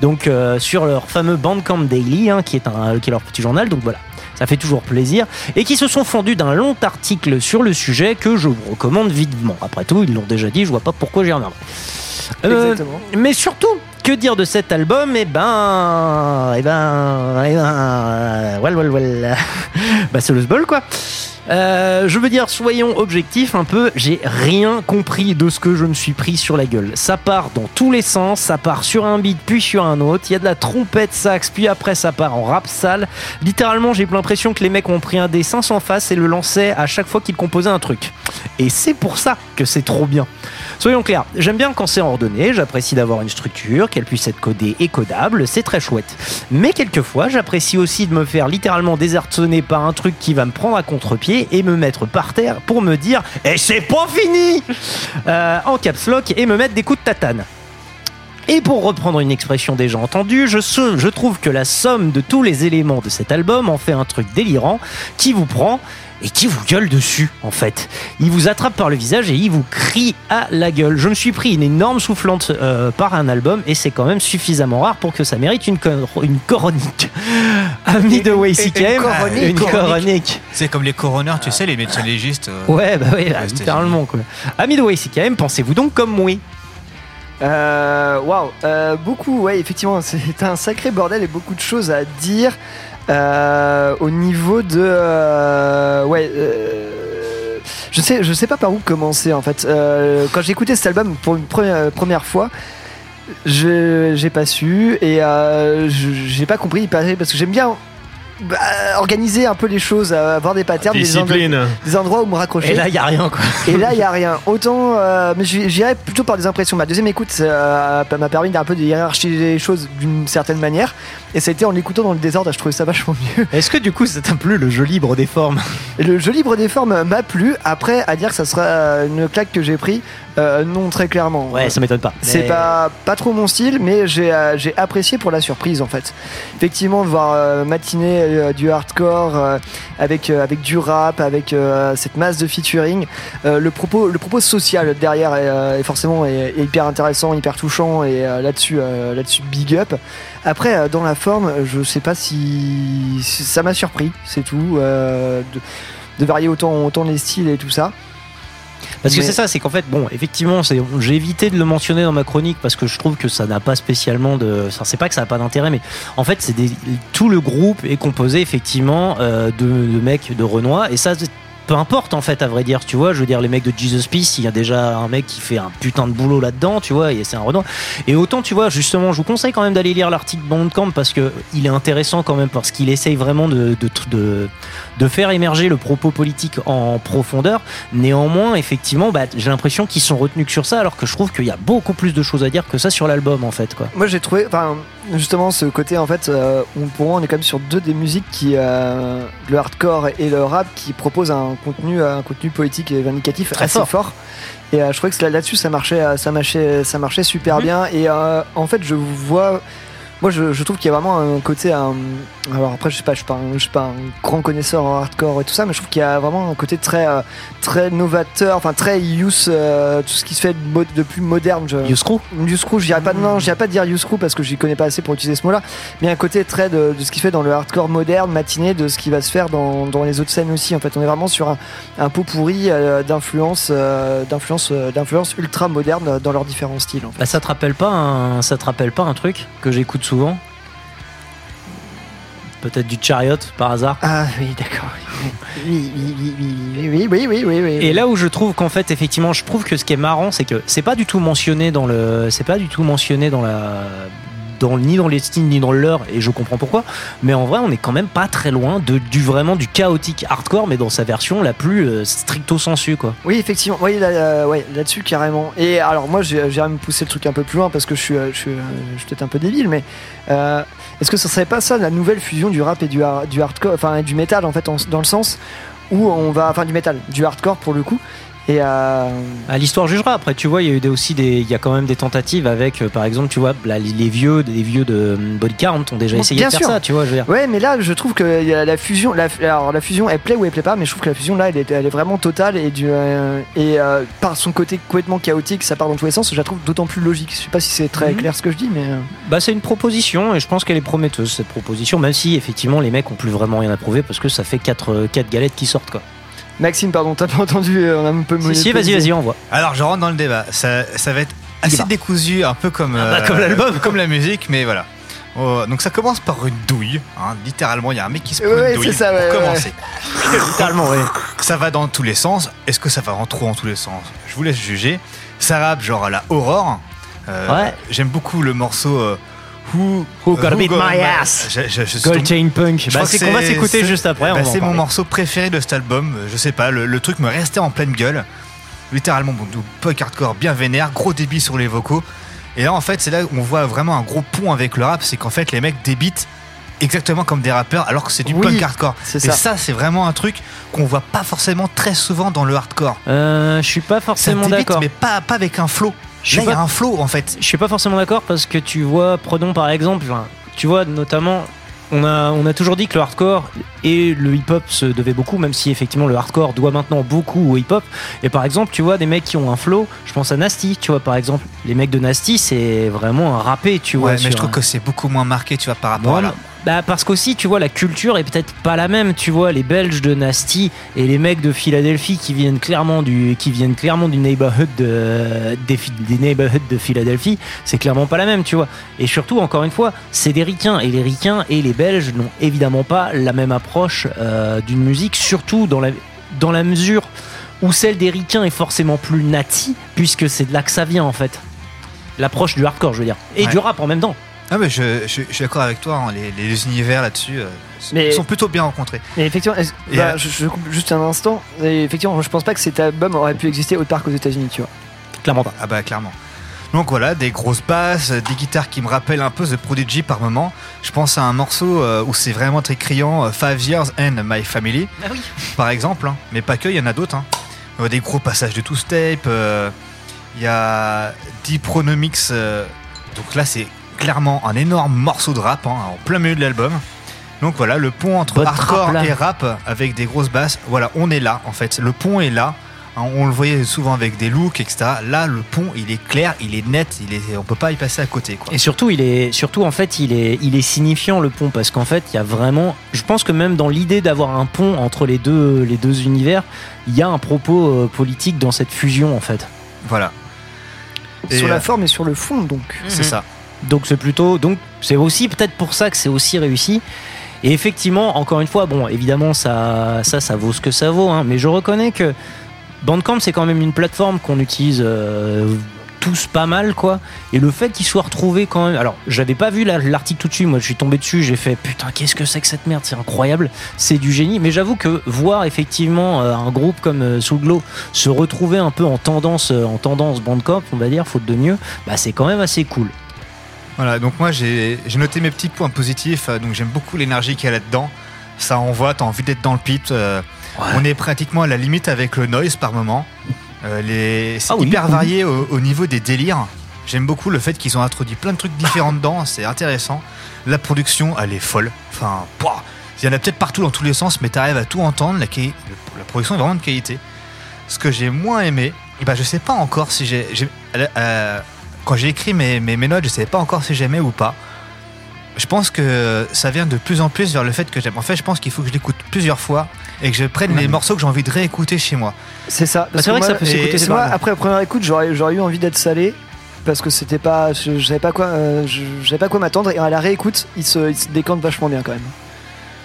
donc euh, sur leur fameux Bandcamp Daily, hein, qui, est un, qui est leur petit journal. Donc voilà. Ça fait toujours plaisir. Et qui se sont fondus d'un long article sur le sujet que je vous recommande vivement. Après tout, ils l'ont déjà dit, je vois pas pourquoi j'y reviendrai. Euh, Exactement. mais surtout, que dire de cet album? Eh ben, eh ben, eh ben, well, well, well. bah c'est le bol quoi. Euh, je veux dire, soyons objectifs un peu, j'ai rien compris de ce que je me suis pris sur la gueule. Ça part dans tous les sens, ça part sur un beat puis sur un autre, il y a de la trompette sax puis après ça part en rap sale. Littéralement, j'ai l'impression que les mecs ont pris un dessin sans face et le lançaient à chaque fois qu'ils composaient un truc. Et c'est pour ça que c'est trop bien. Soyons clairs, j'aime bien quand c'est ordonné, j'apprécie d'avoir une structure, qu'elle puisse être codée et codable, c'est très chouette. Mais quelquefois, j'apprécie aussi de me faire littéralement désarçonner par un truc qui va me prendre à contre-pied et me mettre par terre pour me dire Et c'est pas fini Euh, En caps lock et me mettre des coups de tatane. Et pour reprendre une expression déjà entendue, je, je trouve que la somme de tous les éléments de cet album en fait un truc délirant qui vous prend et qui vous gueule dessus en fait. Il vous attrape par le visage et il vous crie à la gueule. Je me suis pris une énorme soufflante euh, par un album et c'est quand même suffisamment rare pour que ça mérite une, une coronique. Ami de WCKM, une coronique. C'est comme les coroners, tu sais, les médecins légistes. euh, Ouais, bah oui, aux littéralement quoi. Ami de WCKM, pensez-vous donc comme oui Euh, Waouh, euh, beaucoup, ouais, effectivement, c'est un sacré bordel et beaucoup de choses à dire euh, au niveau de. euh, ouais. euh, je sais, je sais pas par où commencer en fait. Euh, quand j'ai écouté cet album pour une première, première fois, j'ai pas su et euh, j'ai pas compris parce que j'aime bien bah, organiser un peu les choses, euh, avoir des patterns, des, des endroits où me raccrocher. Et là, y a rien quoi. Et là, il n'y a rien. Autant, euh, mais j'irais plutôt par des impressions. Ma deuxième écoute euh, m'a permis d'un peu de hiérarchiser les choses d'une certaine manière. Et ça a été en l'écoutant dans le désordre, je trouvais ça vachement mieux. Est-ce que du coup, ça t'a plu le jeu libre des formes? Le jeu libre des formes m'a plu. Après, à dire que ça sera une claque que j'ai pris, euh, non, très clairement. Ouais, ça m'étonne pas. C'est Mais- pas, pas trop mon style, mais j'ai euh, j'ai apprécié pour la surprise en fait. Effectivement, de voir euh, matiner euh, du hardcore euh, avec, euh, avec du rap, avec euh, cette masse de featuring, euh, le, propos, le propos social derrière est, euh, est forcément est- est hyper intéressant, hyper touchant et euh, là-dessus euh, là-dessus big up. Après, euh, dans la forme, je sais pas si, si- ça m'a surpris, c'est tout. euh, de, de varier autant, autant les styles et tout ça. Parce que Mais- c'est ça, c'est qu'en fait, bon, effectivement, j'ai évité de le mentionner dans ma chronique parce que je trouve que ça n'a pas spécialement de. enfin, c'est pas que ça n'a pas d'intérêt, mais en fait, c'est des... tout le groupe est composé effectivement euh, de, de mecs de Renoir et ça. Peu importe en fait à vrai dire tu vois je veux dire les mecs de Jesus Peace il y a déjà un mec qui fait un putain de boulot là-dedans tu vois et c'est un Renoir et autant tu vois justement je vous conseille quand même d'aller lire l'article Bandcamp parce que il est intéressant quand même parce qu'il essaye vraiment de, de, de, de faire émerger le propos politique en profondeur Néanmoins, effectivement, bah, j'ai l'impression qu'ils sont retenus que sur ça, alors que je trouve qu'il y a beaucoup plus de choses à dire que ça sur l'album, en fait. Quoi. Moi j'ai trouvé, enfin justement ce côté en fait, euh, où pour moi on est quand même sur deux des musiques qui, euh, le hardcore et le rap, qui proposent un contenu, un contenu poétique et vindicatif Très assez fort. fort. Et euh, je trouvais que là- là-dessus ça marchait, ça marchait, ça marchait super bien. Et euh, en fait je vois, moi je, je trouve qu'il y a vraiment un côté, un- alors après je sais pas, je suis pas, un, je suis pas un grand connaisseur en hardcore et tout ça, mais je trouve qu'il y a vraiment un côté très, euh, très novateur, enfin très use, euh, tout ce qui se fait de, plus moderne. Je, Use Crew Use Crew, je dirais pas, non, je dirais pas dire Use Crew parce que j'y connais pas assez pour utiliser ce mot-là, mais un côté très de, de ce qui se fait dans le hardcore moderne, matiné, de ce qui va se faire dans, dans les autres scènes aussi. En fait, on est vraiment sur un, un pot pourri euh, d'influence, euh, d'influence, d'influence ultra moderne dans leurs différents styles. en fait. Bah, ça te rappelle pas un, ça te rappelle pas un truc que j'écoute souvent Peut-être du chariot par hasard Ah oui, d'accord. Oui, oui, oui, oui, oui, oui, oui, Et là où je trouve qu'en fait, effectivement, je trouve que ce qui est marrant, c'est que c'est pas du tout mentionné dans le, c'est pas du tout mentionné dans la, ni dans les styles ni dans l'heure, et je comprends pourquoi. Mais en vrai, on est quand même pas très loin de, du vraiment du chaotique hardcore, mais dans sa version la plus euh, stricto sensu, quoi. Oui, effectivement. Oui, là, euh, là-dessus, carrément. Et alors, moi, j'ai même poussé le truc un peu plus loin parce que je suis, euh, peut-être un peu débile, mais est-ce que ce serait pas ça la nouvelle fusion du rap et du, har- du hardcore, enfin, du métal, en fait, dans le sens où on va, enfin, du métal, du hardcore pour le coup. Et euh, Ah, L'histoire jugera. Après, tu vois, il y a eu des- aussi des, il y a quand même des tentatives avec, euh, par exemple, tu vois, là, les, les vieux, les vieux de euh, Body Count ont déjà essayé de faire ça, tu vois. Je veux dire. Ouais, mais là, je trouve que la fusion, la, alors la fusion, elle plaît ou elle plaît pas, mais je trouve que la fusion là, elle est, elle est vraiment totale et du euh, et par son côté complètement chaotique, ça part dans tous les sens. Je la trouve d'autant plus logique. Je sais pas si c'est très Mhm. clair ce que je dis, mais Bah, c'est une proposition et je pense qu'elle est prometteuse cette proposition, même si effectivement les mecs ont plus vraiment rien à prouver parce que ça fait 4 quatre galettes qui sortent quoi. Maxime, pardon, t'as pas entendu, euh, on a un peu Si, si, vas-y, vas-y, envoie. Alors, je rentre dans le débat. Ça, ça va être assez décousu, un peu comme, bah, euh, comme l'album. comme la musique, mais voilà. Oh, donc ça commence par une douille, hein, littéralement il y a un mec qui se prend Ouais, une douille c'est ça, ouais, pour ouais, commencer. Littéralement, oui. Ça va dans tous les sens. Est-ce que ça va en trop dans tous les sens? Je vous laisse juger. Ça rappe genre à la Aurore. Euh, Ouais. J'aime beaucoup le morceau euh, Who, Who Gotta Who Beat My Ass? Je- je- je suis Gold Chain Punk. Bah, c'est qu'on va s'écouter juste après. bah, c'est mon morceau préféré de cet album. Je sais pas, le, le truc me restait en pleine gueule. Littéralement, bon, du punk hardcore bien vénère, gros débit sur les vocaux. Et là, en fait, c'est là où on voit vraiment un gros pont avec le rap. C'est qu'en fait, les mecs débitent exactement comme des rappeurs, alors que c'est du Oui, punk hardcore. c'est Et ça. ça, c'est vraiment un truc qu'on voit pas forcément très souvent dans le hardcore. Euh, je suis pas forcément d'accord. mais pas, pas avec un flow. Je il y a un flow, en fait. Je suis pas forcément d'accord parce que tu vois, prenons par exemple, tu vois notamment, on a, on a toujours dit que le hardcore et le hip-hop se devaient beaucoup, même si effectivement le hardcore doit maintenant beaucoup au hip-hop. Et par exemple, tu vois des mecs qui ont un flow, je pense à Nasty, tu vois par exemple, les mecs de Nasty, c'est vraiment un rappé, tu vois. Ouais, mais je trouve un- que c'est beaucoup moins marqué, tu vois, par rapport à Voilà. Bah parce qu'aussi, tu vois, la culture est peut-être pas la même. Tu vois, les Belges de Nasty et les mecs de Philadelphie qui viennent clairement du, qui viennent clairement du neighborhood de, des, Phi- des neighborhoods de Philadelphie, c'est clairement pas la même, tu vois. Et surtout, encore une fois, c'est des ricains et les ricains et les Belges n'ont évidemment pas la même approche euh, d'une musique, surtout dans la, dans la mesure où celle des ricains est forcément plus nati, puisque c'est de là que ça vient en fait. L'approche du hardcore, je veux dire, et Ouais. du rap en même temps. Ah, mais je, je- je suis d'accord avec toi, hein, les, les univers là-dessus euh, Mais- sont plutôt bien rencontrés. Mais effectivement, Et, bah, euh, je, je coupe juste un instant. Et effectivement, je pense pas que cet album aurait pu exister autre part qu'aux États-Unis, tu vois. Clairement pas. Ah bah clairement. Donc voilà, des grosses basses, des guitares qui me rappellent un peu The Prodigy par moment. Je pense à un morceau euh, où c'est vraiment très criant, euh, Five Years and My Family, Ah oui. par exemple. hein. Mais pas que, il y en a d'autres. hein. Des gros passages de two step. euh, Il y a Deep Pronomics. euh, donc là, c'est clairement un énorme morceau de rap hein, en plein milieu de l'album. Donc voilà, le pont entre Bonne hardcore trappe, là. et rap avec des grosses basses. Voilà, on est là en fait. Le pont est là. Hein, On le voyait souvent avec des looks, etc. Là, le pont, il est clair, il est net, il est, on peut pas y passer à côté. Quoi. Et surtout, il est, surtout en fait, il est, il est signifiant le pont parce qu'en fait, il y a vraiment, je pense que même dans l'idée d'avoir un pont entre les deux, les deux univers, il y a un propos euh, politique dans cette fusion en fait. Voilà. Et, sur euh, la forme et sur le fond, donc. C'est ça. Donc c'est plutôt, donc c'est aussi peut-être pour ça que c'est aussi réussi. Et effectivement, encore une fois, bon, évidemment, ça, ça, vaut ce que ça vaut, hein, mais je reconnais que Bandcamp, c'est quand même une plateforme qu'on utilise euh, tous pas mal, quoi. Et le fait qu'il soit retrouvé quand même. Alors, j'avais pas vu la- l'article tout de suite, moi je suis tombé dessus, j'ai fait putain, qu'est-ce que c'est que cette merde, c'est incroyable, c'est du génie. Mais j'avoue que voir effectivement euh, un groupe comme euh, Soul Glow se retrouver un peu en tendance, en tendance Bandcamp, on va dire, faute de mieux, bah c'est quand même assez cool. Voilà, donc moi j'ai noté mes petits points positifs. euh, Donc j'aime beaucoup l'énergie qu'il y a là-dedans. Ça envoie, t'as envie d'être dans le pit. euh, On est pratiquement à la limite avec le noise par moment. Euh, les... C'est Ah hyper oui. varié au, au niveau des délires. J'aime beaucoup le fait qu'ils ont introduit plein de trucs différents dedans. C'est intéressant. La production, elle est folle. Enfin, pouah, il y en a peut-être partout dans tous les sens, mais t'arrives à tout entendre. La, la production est vraiment de qualité. Ce que j'ai moins aimé, eh ben, je sais pas encore si j'ai. j'ai- euh, quand j'ai écrit mes, mes, mes notes, je savais pas encore si j'aimais ou pas. Je pense que ça vient de plus en plus vers le fait que j'aime. En fait, je pense qu'il faut que je l'écoute plusieurs fois et que je prenne les morceaux que j'ai envie de réécouter chez moi. C'est ça. Parce c'est vrai que moi, ça peut s'écouter et moi, après la première écoute, j'aurais j'aurais eu envie d'être salé parce que c'était pas, je, je savais pas quoi, euh, je, je savais pas quoi m'attendre et à la réécoute, il se, il se décante vachement bien quand même.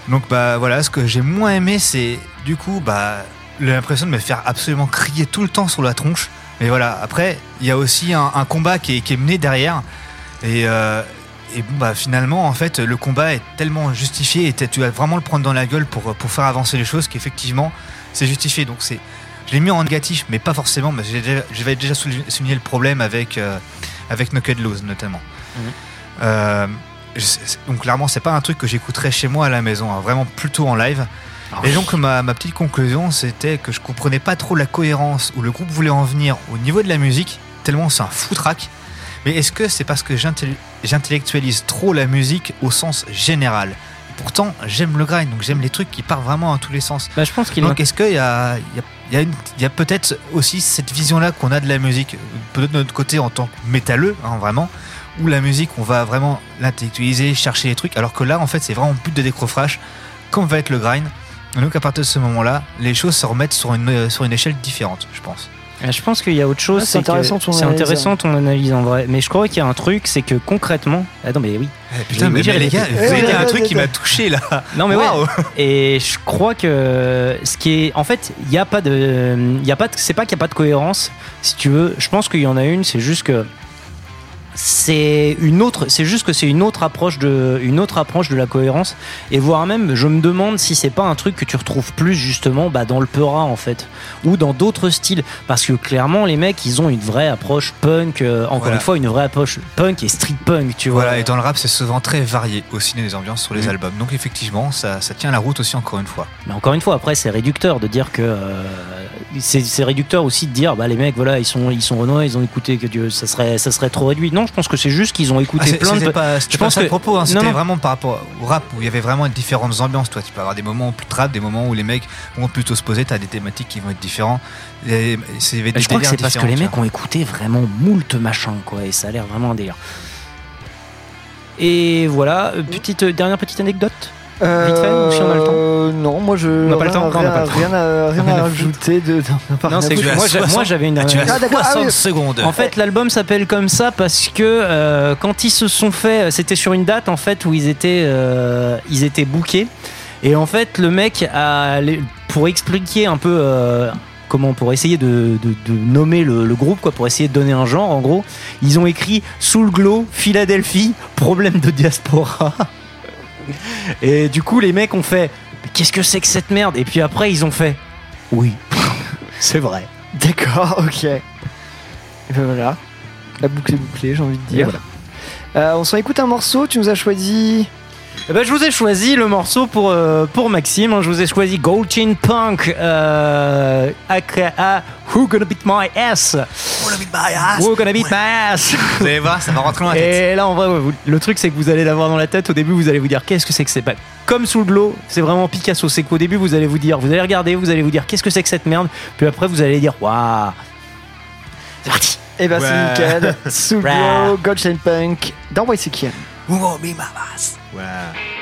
Donc bah voilà, ce que j'ai moins aimé, c'est du coup bah l'impression de me faire absolument crier tout le temps sur la tronche. Mais voilà, après il y a aussi un, un combat qui est, qui est mené derrière et euh, et bon, bah finalement en fait le combat est tellement justifié et tu vas vraiment le prendre dans la gueule pour pour faire avancer les choses qu'effectivement c'est justifié. Donc c'est je l'ai mis en négatif, mais pas forcément. Mais j'ai déjà- je vais déjà souligner souligner le problème avec euh, avec Loose notamment. Euh, sais- c'est- donc clairement, c'est pas un truc que j'écouterais chez moi à la maison, hein, vraiment plutôt en live. Et donc ma, ma petite conclusion, c'était que je comprenais pas trop la cohérence où le groupe voulait en venir au niveau de la musique, tellement c'est un foutraque. Mais est-ce que c'est parce que j'intellectualise trop la musique au sens général? Pourtant, j'aime le grind, donc j'aime les trucs qui partent vraiment dans tous les sens. Bah, je pense qu'il Donc est-ce qu'il y a, y y peut-être aussi cette vision-là qu'on a de la musique, peut-être de notre côté en tant que métalleux, hein, vraiment, où la musique, on va vraiment l'intellectualiser, chercher les trucs, alors que là, en fait, c'est vraiment le but de décrochage, comme va être le grind. Donc à partir de ce moment-là, les choses se remettent sur une, euh, sur une échelle différente, je pense. Euh, Je pense qu'il y a autre chose. Ah, c'est intéressant ton C'est analyse. intéressant ton analyse en vrai. Mais je crois qu'il y a un truc, c'est que concrètement. Attends, mais oui. Putain, Oui, mais, les gars, vous avez dit un truc qui m'a touché là. Non mais Waouh. ouais. Et je crois que ce qui est, en fait, il y a pas de, il y a pas, de- c'est pas qu'il y a pas de cohérence. Si tu veux, je pense qu'il y en a une. C'est juste que c'est une autre. C'est juste que c'est une autre approche de, une autre approche de la cohérence. Et voire même, je me demande si c'est pas un truc que tu retrouves plus justement bah, dans le Peura en fait, ou dans d'autres styles. Parce que clairement, les mecs, ils ont une vraie approche punk. euh, encore Voilà. une fois, une vraie approche punk et street punk. Tu vois. Voilà, et dans le rap, c'est souvent très varié aussi des ambiances sur les Mhm. albums. Donc effectivement, ça, ça tient la route aussi encore une fois. Mais encore une fois, après, c'est réducteur de dire que euh, c'est c'est réducteur aussi de dire bah les mecs voilà ils sont ils sont renois ils ont écouté que Dieu ça serait ça serait trop réduit. Non, je pense que c'est juste qu'ils ont Ah, écouté c'est- plein de. pas, je pas pense que propos, hein, c'était vraiment par rapport au rap où il y avait vraiment différentes ambiances. Toi, tu peux avoir des moments plus trap, des moments où les mecs vont plutôt se poser, t'as des thématiques qui vont être différentes. Et des je crois que c'est parce que les mecs ont écouté vraiment moult machin quoi et ça a l'air vraiment un délire. Et voilà, euh, petite dernière petite anecdote? Vite fait, ou si on a le temps Euh, Non, moi je. On n'a pas le temps, rien, à, rien rajouter de. de- Non, c'est que moi, 60 moi, j'avais une Ah, dernière. as Ah, d'accord, ah 60 oui. secondes. En fait, l'album s'appelle comme ça parce que euh, quand ils se sont fait, c'était sur une date en fait où ils étaient, euh, ils étaient bookés. Et en fait, le mec a, pour expliquer un peu euh, comment, pour essayer de, de- de nommer le, le groupe, quoi, pour essayer de donner un genre, en gros, ils ont écrit Sous le glow, Philadelphie, problème de diaspora. Et du coup, les mecs ont fait Qu'est-ce que c'est que cette merde? Et puis après, ils ont fait Oui, c'est vrai. D'accord, ok. Et ben voilà. La boucle est bouclée, j'ai envie de dire. Voilà. Euh, on s'en écoute un morceau, tu nous as choisi. Eh ben, je vous ai choisi le morceau pour, euh, pour Maxime. hein. Je vous ai choisi Gold Chain Punk. Euh, aka Who Gonna Beat My Ass Who Gonna Beat My Ass? Vous allez voir, ça va rentrer dans la tête. Et là, en vrai, vous- le truc, c'est que vous allez l'avoir dans la tête. Au début, vous allez vous dire qu'est-ce que c'est que c'est? Pas comme sous le glow. C'est vraiment Picasso. C'est qu'au début, vous allez vous dire, vous allez regarder, vous allez vous dire qu'est-ce que c'est que cette merde? Puis après, vous allez dire waouh. C'est parti. Et ben Ouais. c'est nickel. Sous Ouais. Glow, Gold Chain Punk, dans YCKM. Who gonna be my boss? Ouais.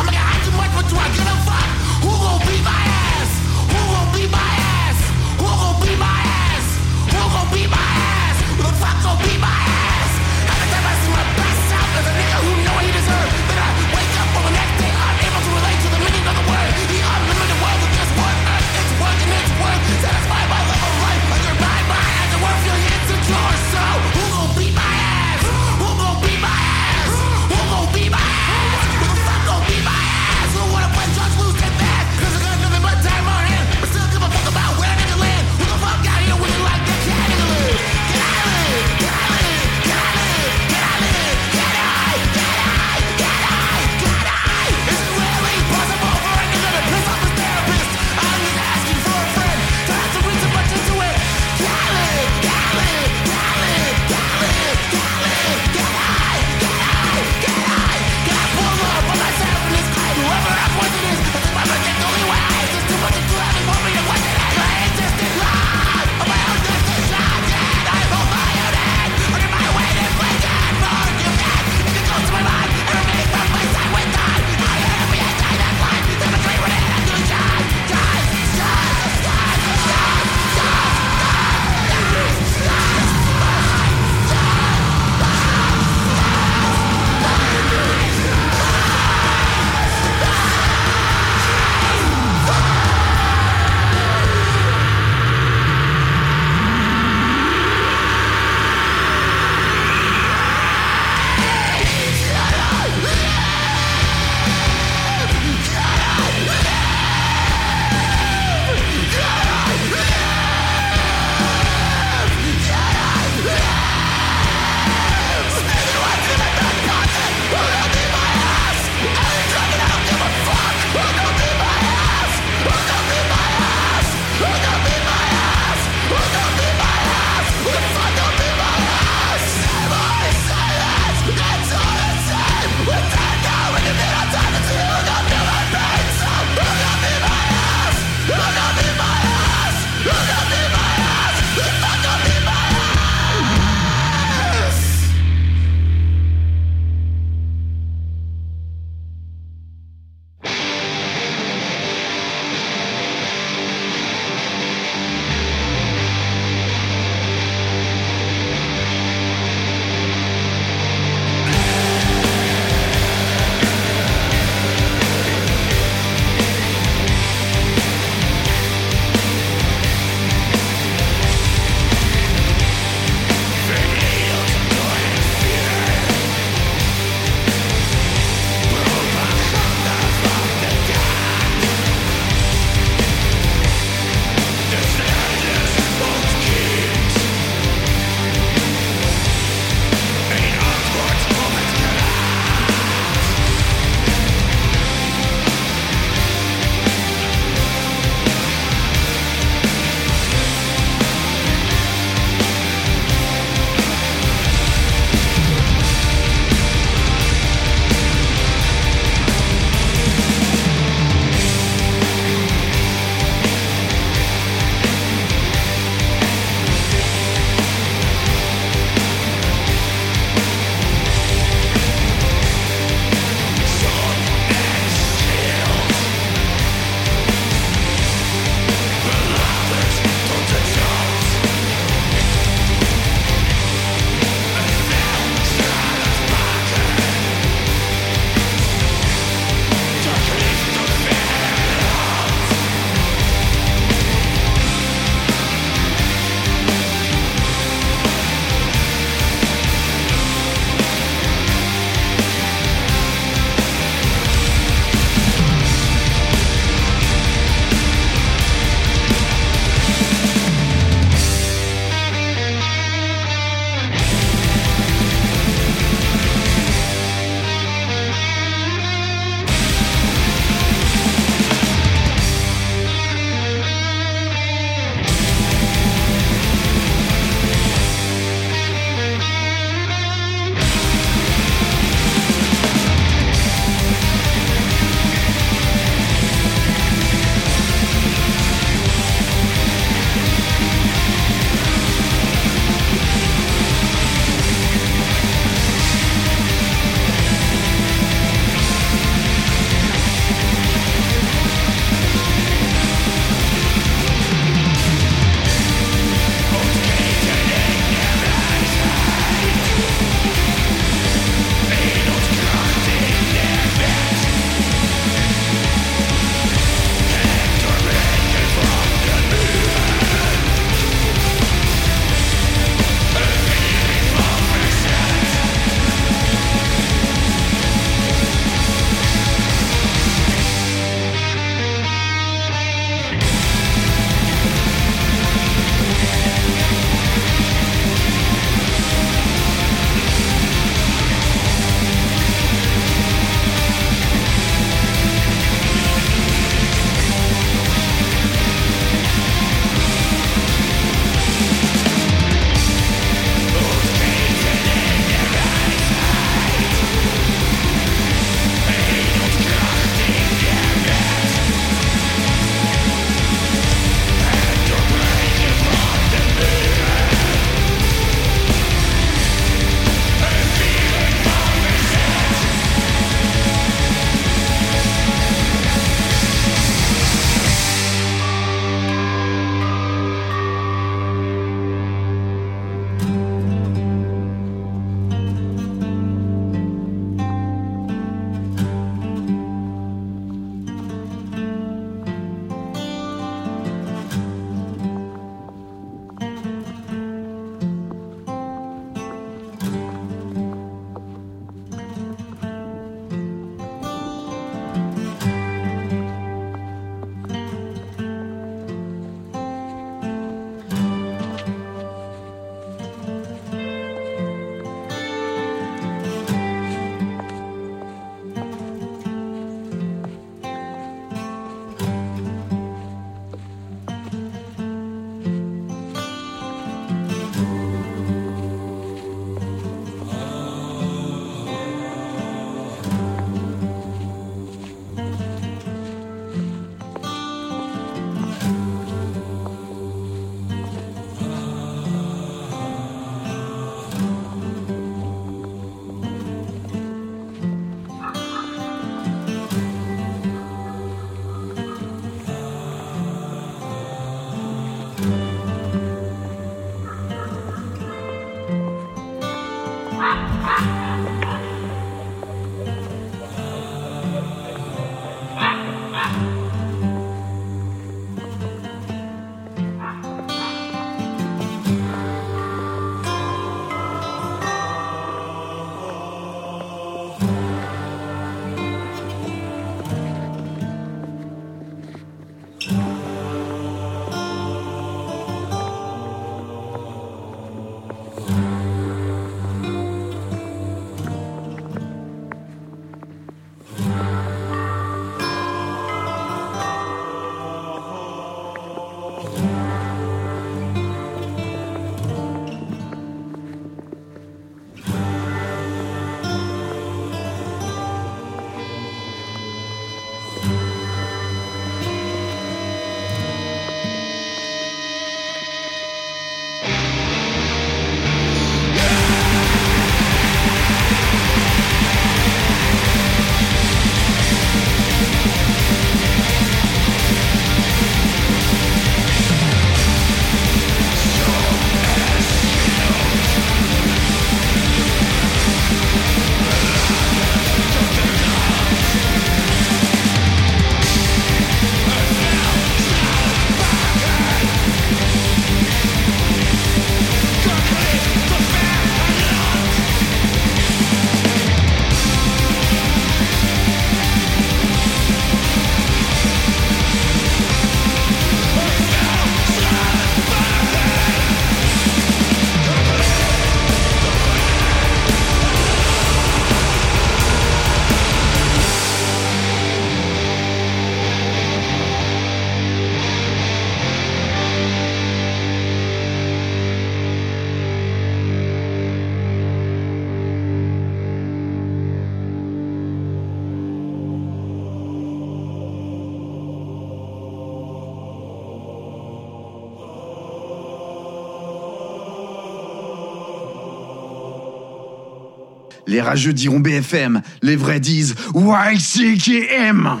Rageux diront BFM, les vrais disent YCKM.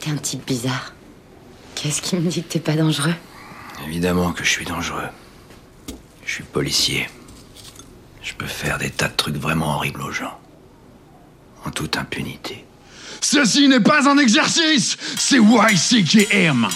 T'es un type bizarre. Qu'est-ce qui me dit que t'es pas dangereux? Évidemment que je suis dangereux. Je suis policier. Je peux faire des tas de trucs vraiment horribles aux gens. En toute impunité. Ceci n'est pas un exercice, c'est YCKM.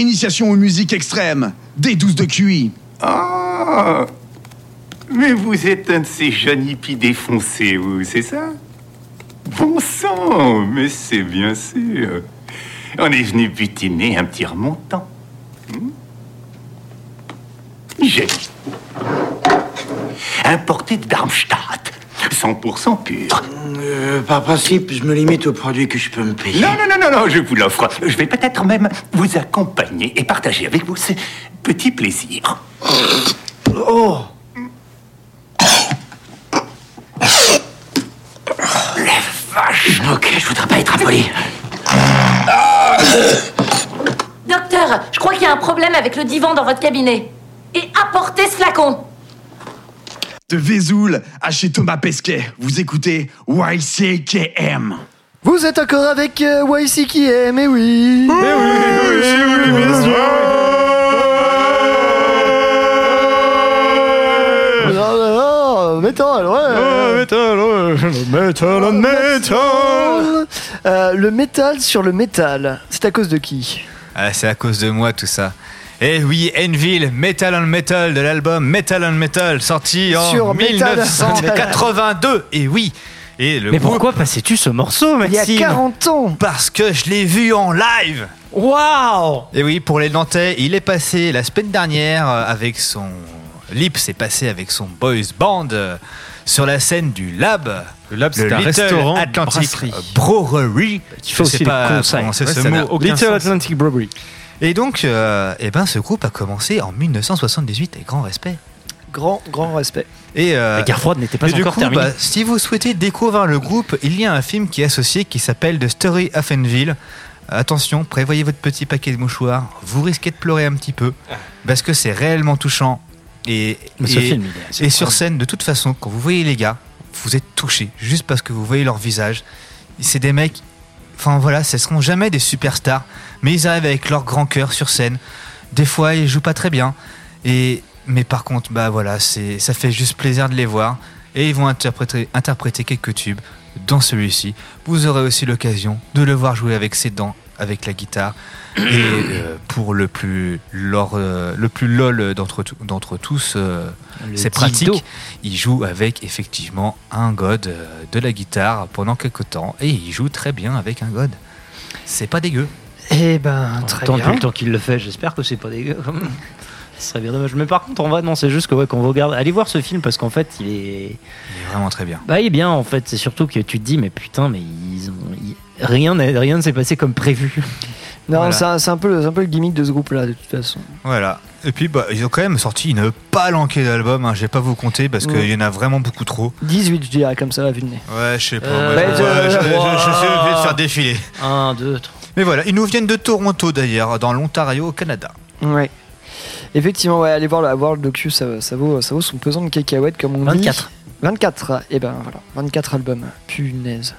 Initiation aux musiques extrêmes, D12 de QI. Ah Mais vous êtes un de ces jeunes hippies défoncés, vous, c'est ça? Bon sang Mais c'est bien sûr On est venu butiner un petit remontant. Hmm? J'ai importé de Darmstadt, 100% pur. Euh, par principe, je me limite aux produits que je peux me payer. Non, non, non, non, non, je vous l'offre. Je vais peut-être même vous accompagner et partager avec vous ce petit plaisir. Oh Vache Ok, je voudrais pas être impoli. Docteur, je crois qu'il y a un problème avec le divan dans votre cabinet. et apportez ce flacon. De Vesoul à chez Thomas Pesquet, vous écoutez YCKM. Vous êtes encore avec euh, YCKM, eh oui. Ah, ah, ah, Métal, ouais. Métal, métal, métal. Euh, Le métal sur le métal, c'est à cause de qui? Ah, c'est à cause de moi tout ça. Eh oui, Enville, Metal on Metal de l'album Metal on Metal, sorti en Sur Metal. 1982. Et oui. Et le Mais groupe- pourquoi passais-tu ce morceau, Il y a Maxime 40 ans Parce que je l'ai vu en live. Waouh Et oui, pour les Nantais, il est passé la semaine dernière euh, avec son. Lip s'est passé avec son boys band euh, sur la scène du Lab. Le Lab, c'est un Little restaurant, Atlantic brasserie. Brewery. Qui Je fait sais aussi pas les Ouais, ce mot. Little sens. Atlantic Brewery. Et donc, euh, eh ben, ce groupe a commencé en 1978 avec grand respect. Grand, grand respect. Et euh, La guerre froide n'était pas et du encore coup, terminée. bah, si vous souhaitez découvrir le groupe, il y a un film qui est associé qui s'appelle The Story of Enville. Attention, prévoyez votre petit paquet de mouchoirs. Vous risquez de pleurer un petit peu parce que c'est réellement touchant. Et, Mais ce et- film, il est assez et sur incroyable. scène, de toute façon, quand vous voyez les gars, vous êtes touché juste parce que vous voyez leur visage. C'est des mecs. Enfin voilà, ce seront jamais des superstars, mais ils arrivent avec leur grand cœur sur scène. Des fois, ils jouent pas très bien, et mais par contre, bah voilà, c'est ça fait juste plaisir de les voir, et ils vont interpréter, interpréter quelques tubes dans celui-ci. Vous aurez aussi l'occasion de le voir jouer avec ses dents, avec la guitare, et euh, pour le plus lor- euh, le plus lol d'entre tous, euh, c'est pratique. Il joue avec effectivement un god euh, de la guitare pendant quelques temps et il joue très bien avec un god. C'est pas dégueu. Eh ben, très Tant bien. depuis le temps qu'il le fait, j'espère que c'est pas dégueu. Ce serait bien dommage. Mais par contre, en vrai, non, c'est juste que ouais, quand vous regardez, allez voir ce film parce qu'en fait, il est. Il est vraiment très bien. Bah, il est bien en fait. C'est surtout que tu te dis, mais putain, mais ils ont. ils- Rien, n'est- rien ne s'est passé comme prévu. Non, Voilà. c'est un, c'est un peu, c'est un peu le gimmick de ce groupe-là, de toute façon. Voilà. Et puis bah, ils ont quand même sorti une palanquée d'albums. Hein. Je vais pas vous compter parce qu'il Ouais. y en a vraiment beaucoup trop. 18, je dirais, comme ça, à vue de nez. Ouais, je sais pas. Euh, ouais, je, je- je- je- je suis obligé de faire défiler. 1, 2, 3. Mais voilà, ils nous viennent de Toronto d'ailleurs, dans l'Ontario, au Canada. Ouais. Effectivement, ouais, allez voir le, voir le docu, ça, ça, vaut, ça vaut son pesant de cacahuètes, comme on 24. dit. 24. Et ben voilà, 24 albums. Punaise.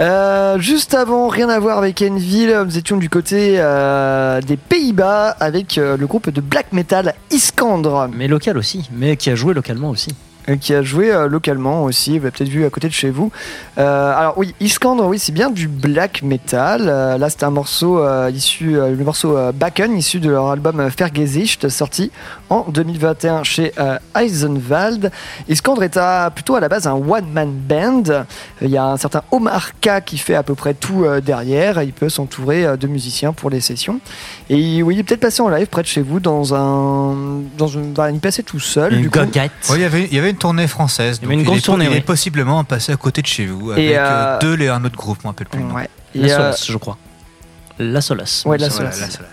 Euh, juste avant, rien à voir avec Enville, nous étions du côté euh, des Pays-Bas avec euh, le groupe de black metal Iskandre. Mais local aussi. Mais qui a joué localement aussi. Euh, qui a joué euh, localement aussi, vous l'avez peut-être vu à côté de chez vous. Euh, alors oui, Iskandre, oui, c'est bien du black metal. Là, c'est un morceau issu, le morceau Bakken, issu de leur album Vergesicht, sorti en 2021 chez euh, Eisenwald. Iskandre est à- plutôt à la base un one-man band. Euh, Il y a un certain Omar K qui fait à peu près tout euh, derrière. Il peut s'entourer euh, de musiciens pour les sessions. Et il- oui, il est peut-être passé en live près de chez vous dans un, dans une, enfin, il passait tout seul. Une du coup. goguette. Ouais, il, y avait, il y avait une tournée française. Il y avait donc une grosse est, tournée, Il oui. est possiblement passé à côté de chez vous avec Et, euh, deux et un autre groupe, je m'en rappelle plus. le nom. Ouais. La euh, Solace, je crois. La Solace. Ouais, la Voilà, Solace. la Solace.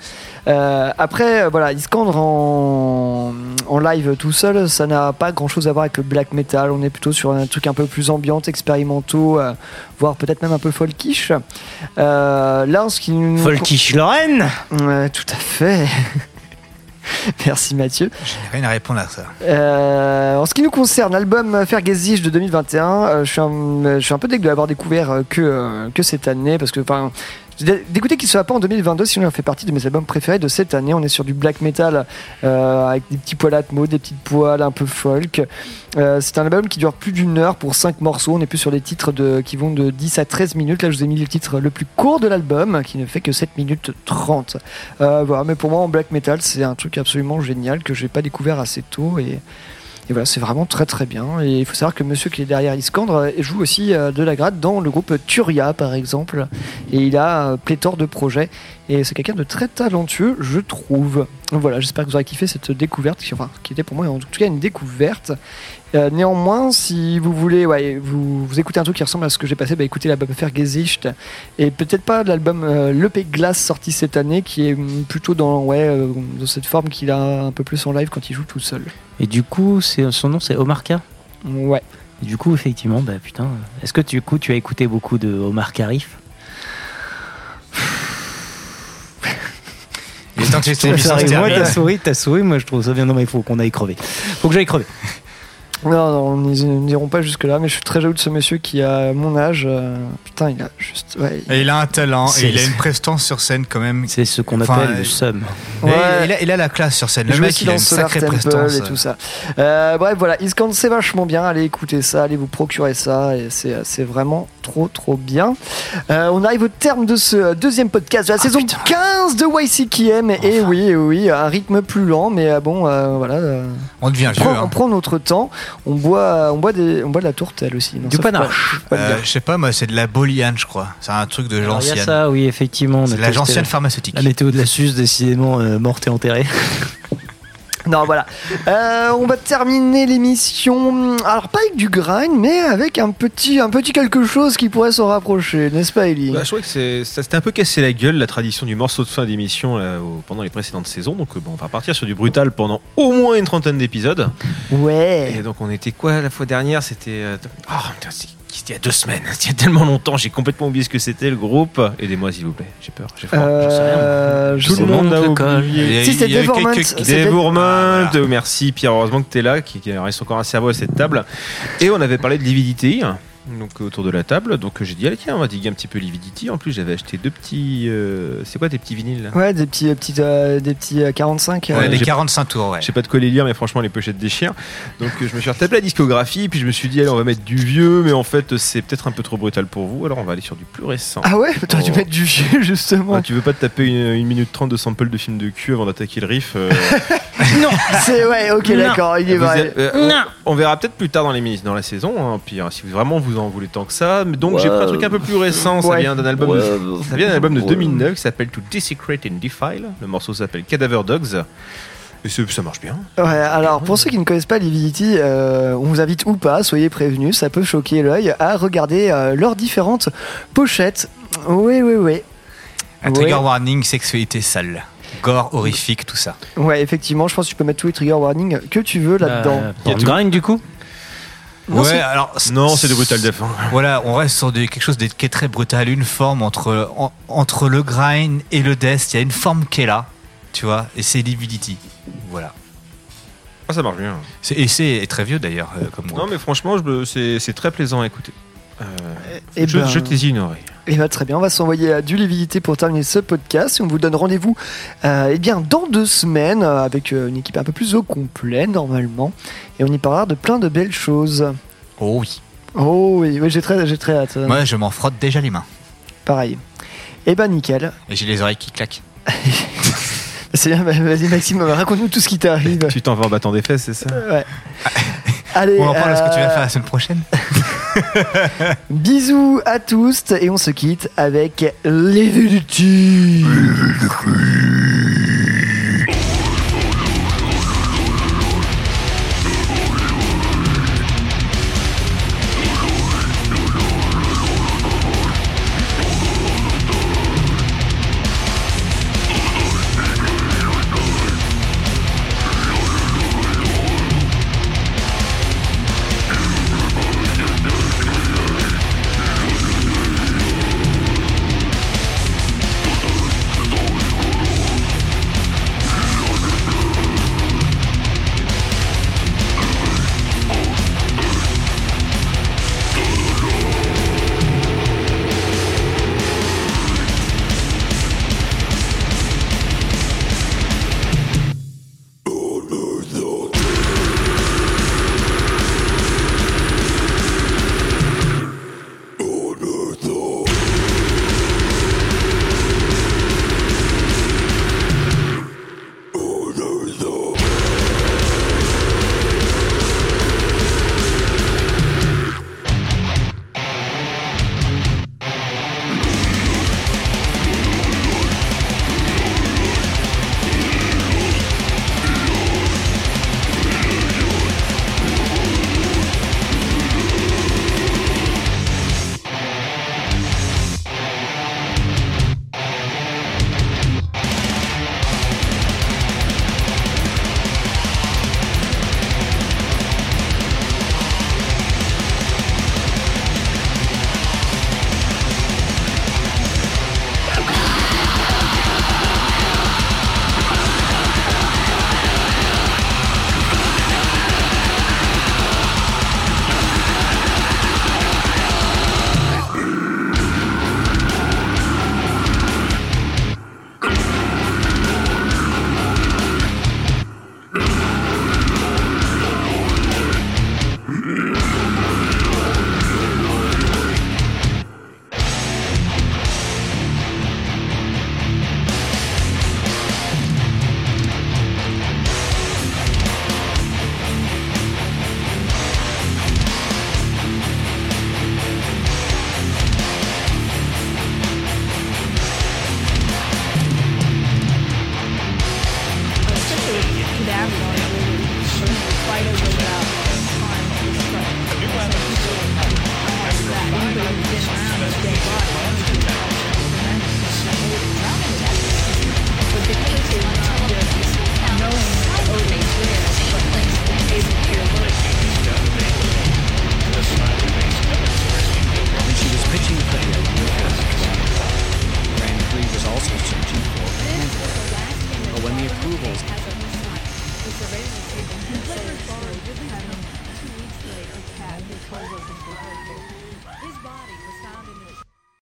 Euh, après, euh, voilà, Iskandre en, en live tout seul, ça n'a pas grand chose à voir avec le black metal. On est plutôt sur un truc un peu plus ambiant, expérimentaux, euh, voire peut-être même un peu folkish. Euh, là, en ce qui nous. Folkish Lorraine Ouais, tout à fait. Merci Mathieu. J'ai rien à répondre à ça. Euh, en ce qui nous concerne, l'album Fergesicht de 2021, euh, je, suis un, je suis un peu deg de l'avoir découvert que, euh, que cette année, parce que enfin, d'écouter qu'il soit pas en 2022, sinon il fait partie de mes albums préférés de cette année. On est sur du black metal euh, avec des petits poils atmo, des petites poils un peu folk. Euh, c'est un album qui dure plus d'une heure pour 5 morceaux. On est plus sur des titres qui vont de 10 à 13 minutes. Là, je vous ai mis le titre le plus court de l'album, qui ne fait que 7 minutes 30. Euh, mais pour moi, en black metal, c'est un truc absolument génial que j'ai pas découvert assez tôt et voilà, c'est vraiment très très bien. Et il faut savoir que monsieur qui est derrière Iskandre joue aussi euh, de la grade dans le groupe Turia, par exemple. Et il a euh, pléthore de projets. Et c'est quelqu'un de très talentueux, je trouve. Voilà, j'espère que vous aurez kiffé cette découverte, qui, enfin, qui était pour moi en tout cas une découverte. Euh, néanmoins, si vous voulez, ouais, vous, vous écoutez un truc qui ressemble à ce que j'ai passé, bah, écoutez l'album Fergesicht et peut-être pas l'album euh, L'EP Glace sorti cette année, qui est plutôt dans, ouais, euh, dans cette forme qu'il a un peu plus en live quand il joue tout seul. Et du coup, son nom, c'est Omar K. Ouais. Et du coup, effectivement, bah putain. Est-ce que du coup, tu as écouté beaucoup de Omar Karif Il tant que émission. Moi, t'as souri, t'as souri, moi je trouve ça bien. Non, mais il faut qu'on aille crever. Faut que j'aille crever. Non, non, nous n'irons pas jusque-là, mais je suis très jaloux de ce monsieur qui a mon âge. euh, putain, il a juste. Ouais, Et il a un talent, et il a une prestance sur scène quand même. C'est ce qu'on Enfin, appelle euh, le seum. Et Ouais. Il, a, il a la classe sur scène. Il Le mec, il a une sacrée Temple prestance. et tout ça. Euh, bref, voilà, Iskand c'est vachement bien. Allez écouter ça, allez vous procurer ça, et c'est c'est vraiment trop trop bien. Euh, on arrive au terme de ce deuxième podcast de la saison 15 de YCKM. Et oui, oui, un rythme plus lent, mais euh, bon, euh, voilà. euh, On devient on, vieux. prend, hein. on prend notre temps. On boit, on boit des, on boit de la tourtelle aussi. Non, Du panache. Euh, je sais pas, moi, c'est de la boliane, je crois. C'est un truc de Alors, Il y a l'ancienne. ça, oui, effectivement. C'est de la pharmaceutique. La météo de la Suze, décidément euh, morte et enterrée. Non, voilà. Euh, on va terminer l'émission. Alors, pas avec du grind, mais avec un petit, un petit quelque chose qui pourrait s'en rapprocher, n'est-ce pas, Ellie Bah, je trouvais que c'est- ça s'était un peu cassé la gueule, la tradition du morceau de fin d'émission là, au- pendant les précédentes saisons. Donc, euh, bon, on va partir sur du brutal pendant au moins une trentaine d'épisodes. Ouais. Et donc, on était quoi la fois dernière? C'était. euh, Oh, putain, c'est- c'était il y a deux semaines. Il y a tellement longtemps, j'ai complètement oublié ce que c'était le groupe. Aidez-moi, s'il vous plaît. J'ai peur. J'ai froid. je sais rien. Euh, Tout le monde a oublié. Si, Devorment, merci Pierre, heureusement que tu es là, qui, qui reste encore un cerveau à cette table. Et on avait parlé de Lividity, donc autour de la table. Donc j'ai dit, allez, tiens, on va diguer un petit peu Lividity. En plus, j'avais acheté deux petits. euh, c'est quoi tes petits vinyles là? Ouais, des petits, euh, petits, euh, des petits euh, 45. Ouais, euh, des j'ai- 45 tours, ouais. Je sais pas de quoi les lire, mais franchement, les pochettes déchirent. Donc euh, je me suis retapé la discographie, puis je me suis dit, allez, on va mettre du vieux, mais en fait, c'est peut-être un peu trop brutal pour vous. Alors on va aller sur du plus récent. Ah ouais, t'aurais dû Oh. mettre du vieux, justement. Ah, tu veux pas te taper une, une minute trente de sample de film de cul avant d'attaquer le riff euh, non, c'est ouais, ok, Non. d'accord, il est Vous vrai. êtes- euh, on, on verra peut-être plus tard dans les dans la saison, hein, puis euh, si vous, vraiment vous en voulez tant que ça. Mais Donc j'ai pris un truc un peu plus récent, ça Ouais. vient d'un album, Ouais. de, ça vient d'un album de 2009 qui s'appelle To Desecrate and Defile. Le morceau s'appelle Cadaver Dogs. Et ça marche bien. Ouais, alors pour ceux qui ne connaissent pas Lividity, euh, on vous invite ou pas, soyez prévenus, ça peut choquer l'œil, à regarder euh, leurs différentes pochettes. Oui, oui, oui. Un trigger Ouais. warning, sexualité sale. Gore, horrifique, tout ça. Ouais, effectivement, je pense que tu peux mettre tous les trigger warnings que tu veux là-dedans. Euh, pour le grind, du coup? Non, ouais, c'est- alors. Non, c'est de Brutal Death. hein. Voilà, on reste sur des- quelque chose de- qui est très brutal, une forme entre, en- entre le grind et le death. Il y a une forme qui est là, tu vois, et c'est Lividity. Voilà. Ah, ça marche bien. C'est- Et c'est très vieux d'ailleurs, euh, comme Non, mais franchement, je- c'est c'est très plaisant à écouter. Euh, Eh je, ben- je t'ai une oreille. Et bah très bien, on va s'envoyer à du Lividité pour terminer ce podcast. Et on vous donne rendez-vous euh, eh bien, dans deux semaines euh, avec euh, une équipe un peu plus au complet normalement. Et on y parlera de plein de belles choses. Oh oui. Oh oui, oui, j'ai très, j'ai très hâte. Moi, je m'en frotte déjà les mains. Pareil. Et ben nickel. Et j'ai les oreilles qui claquent. C'est bien, bah, vas-y Maxime, raconte-nous tout ce qui t'arrive. Tu t'en vas en battant des fesses, c'est ça? Ouais. Allez, On en parle de ce que tu vas faire la semaine prochaine. Bisous à tous et on se quitte avec Lividity. Lividity.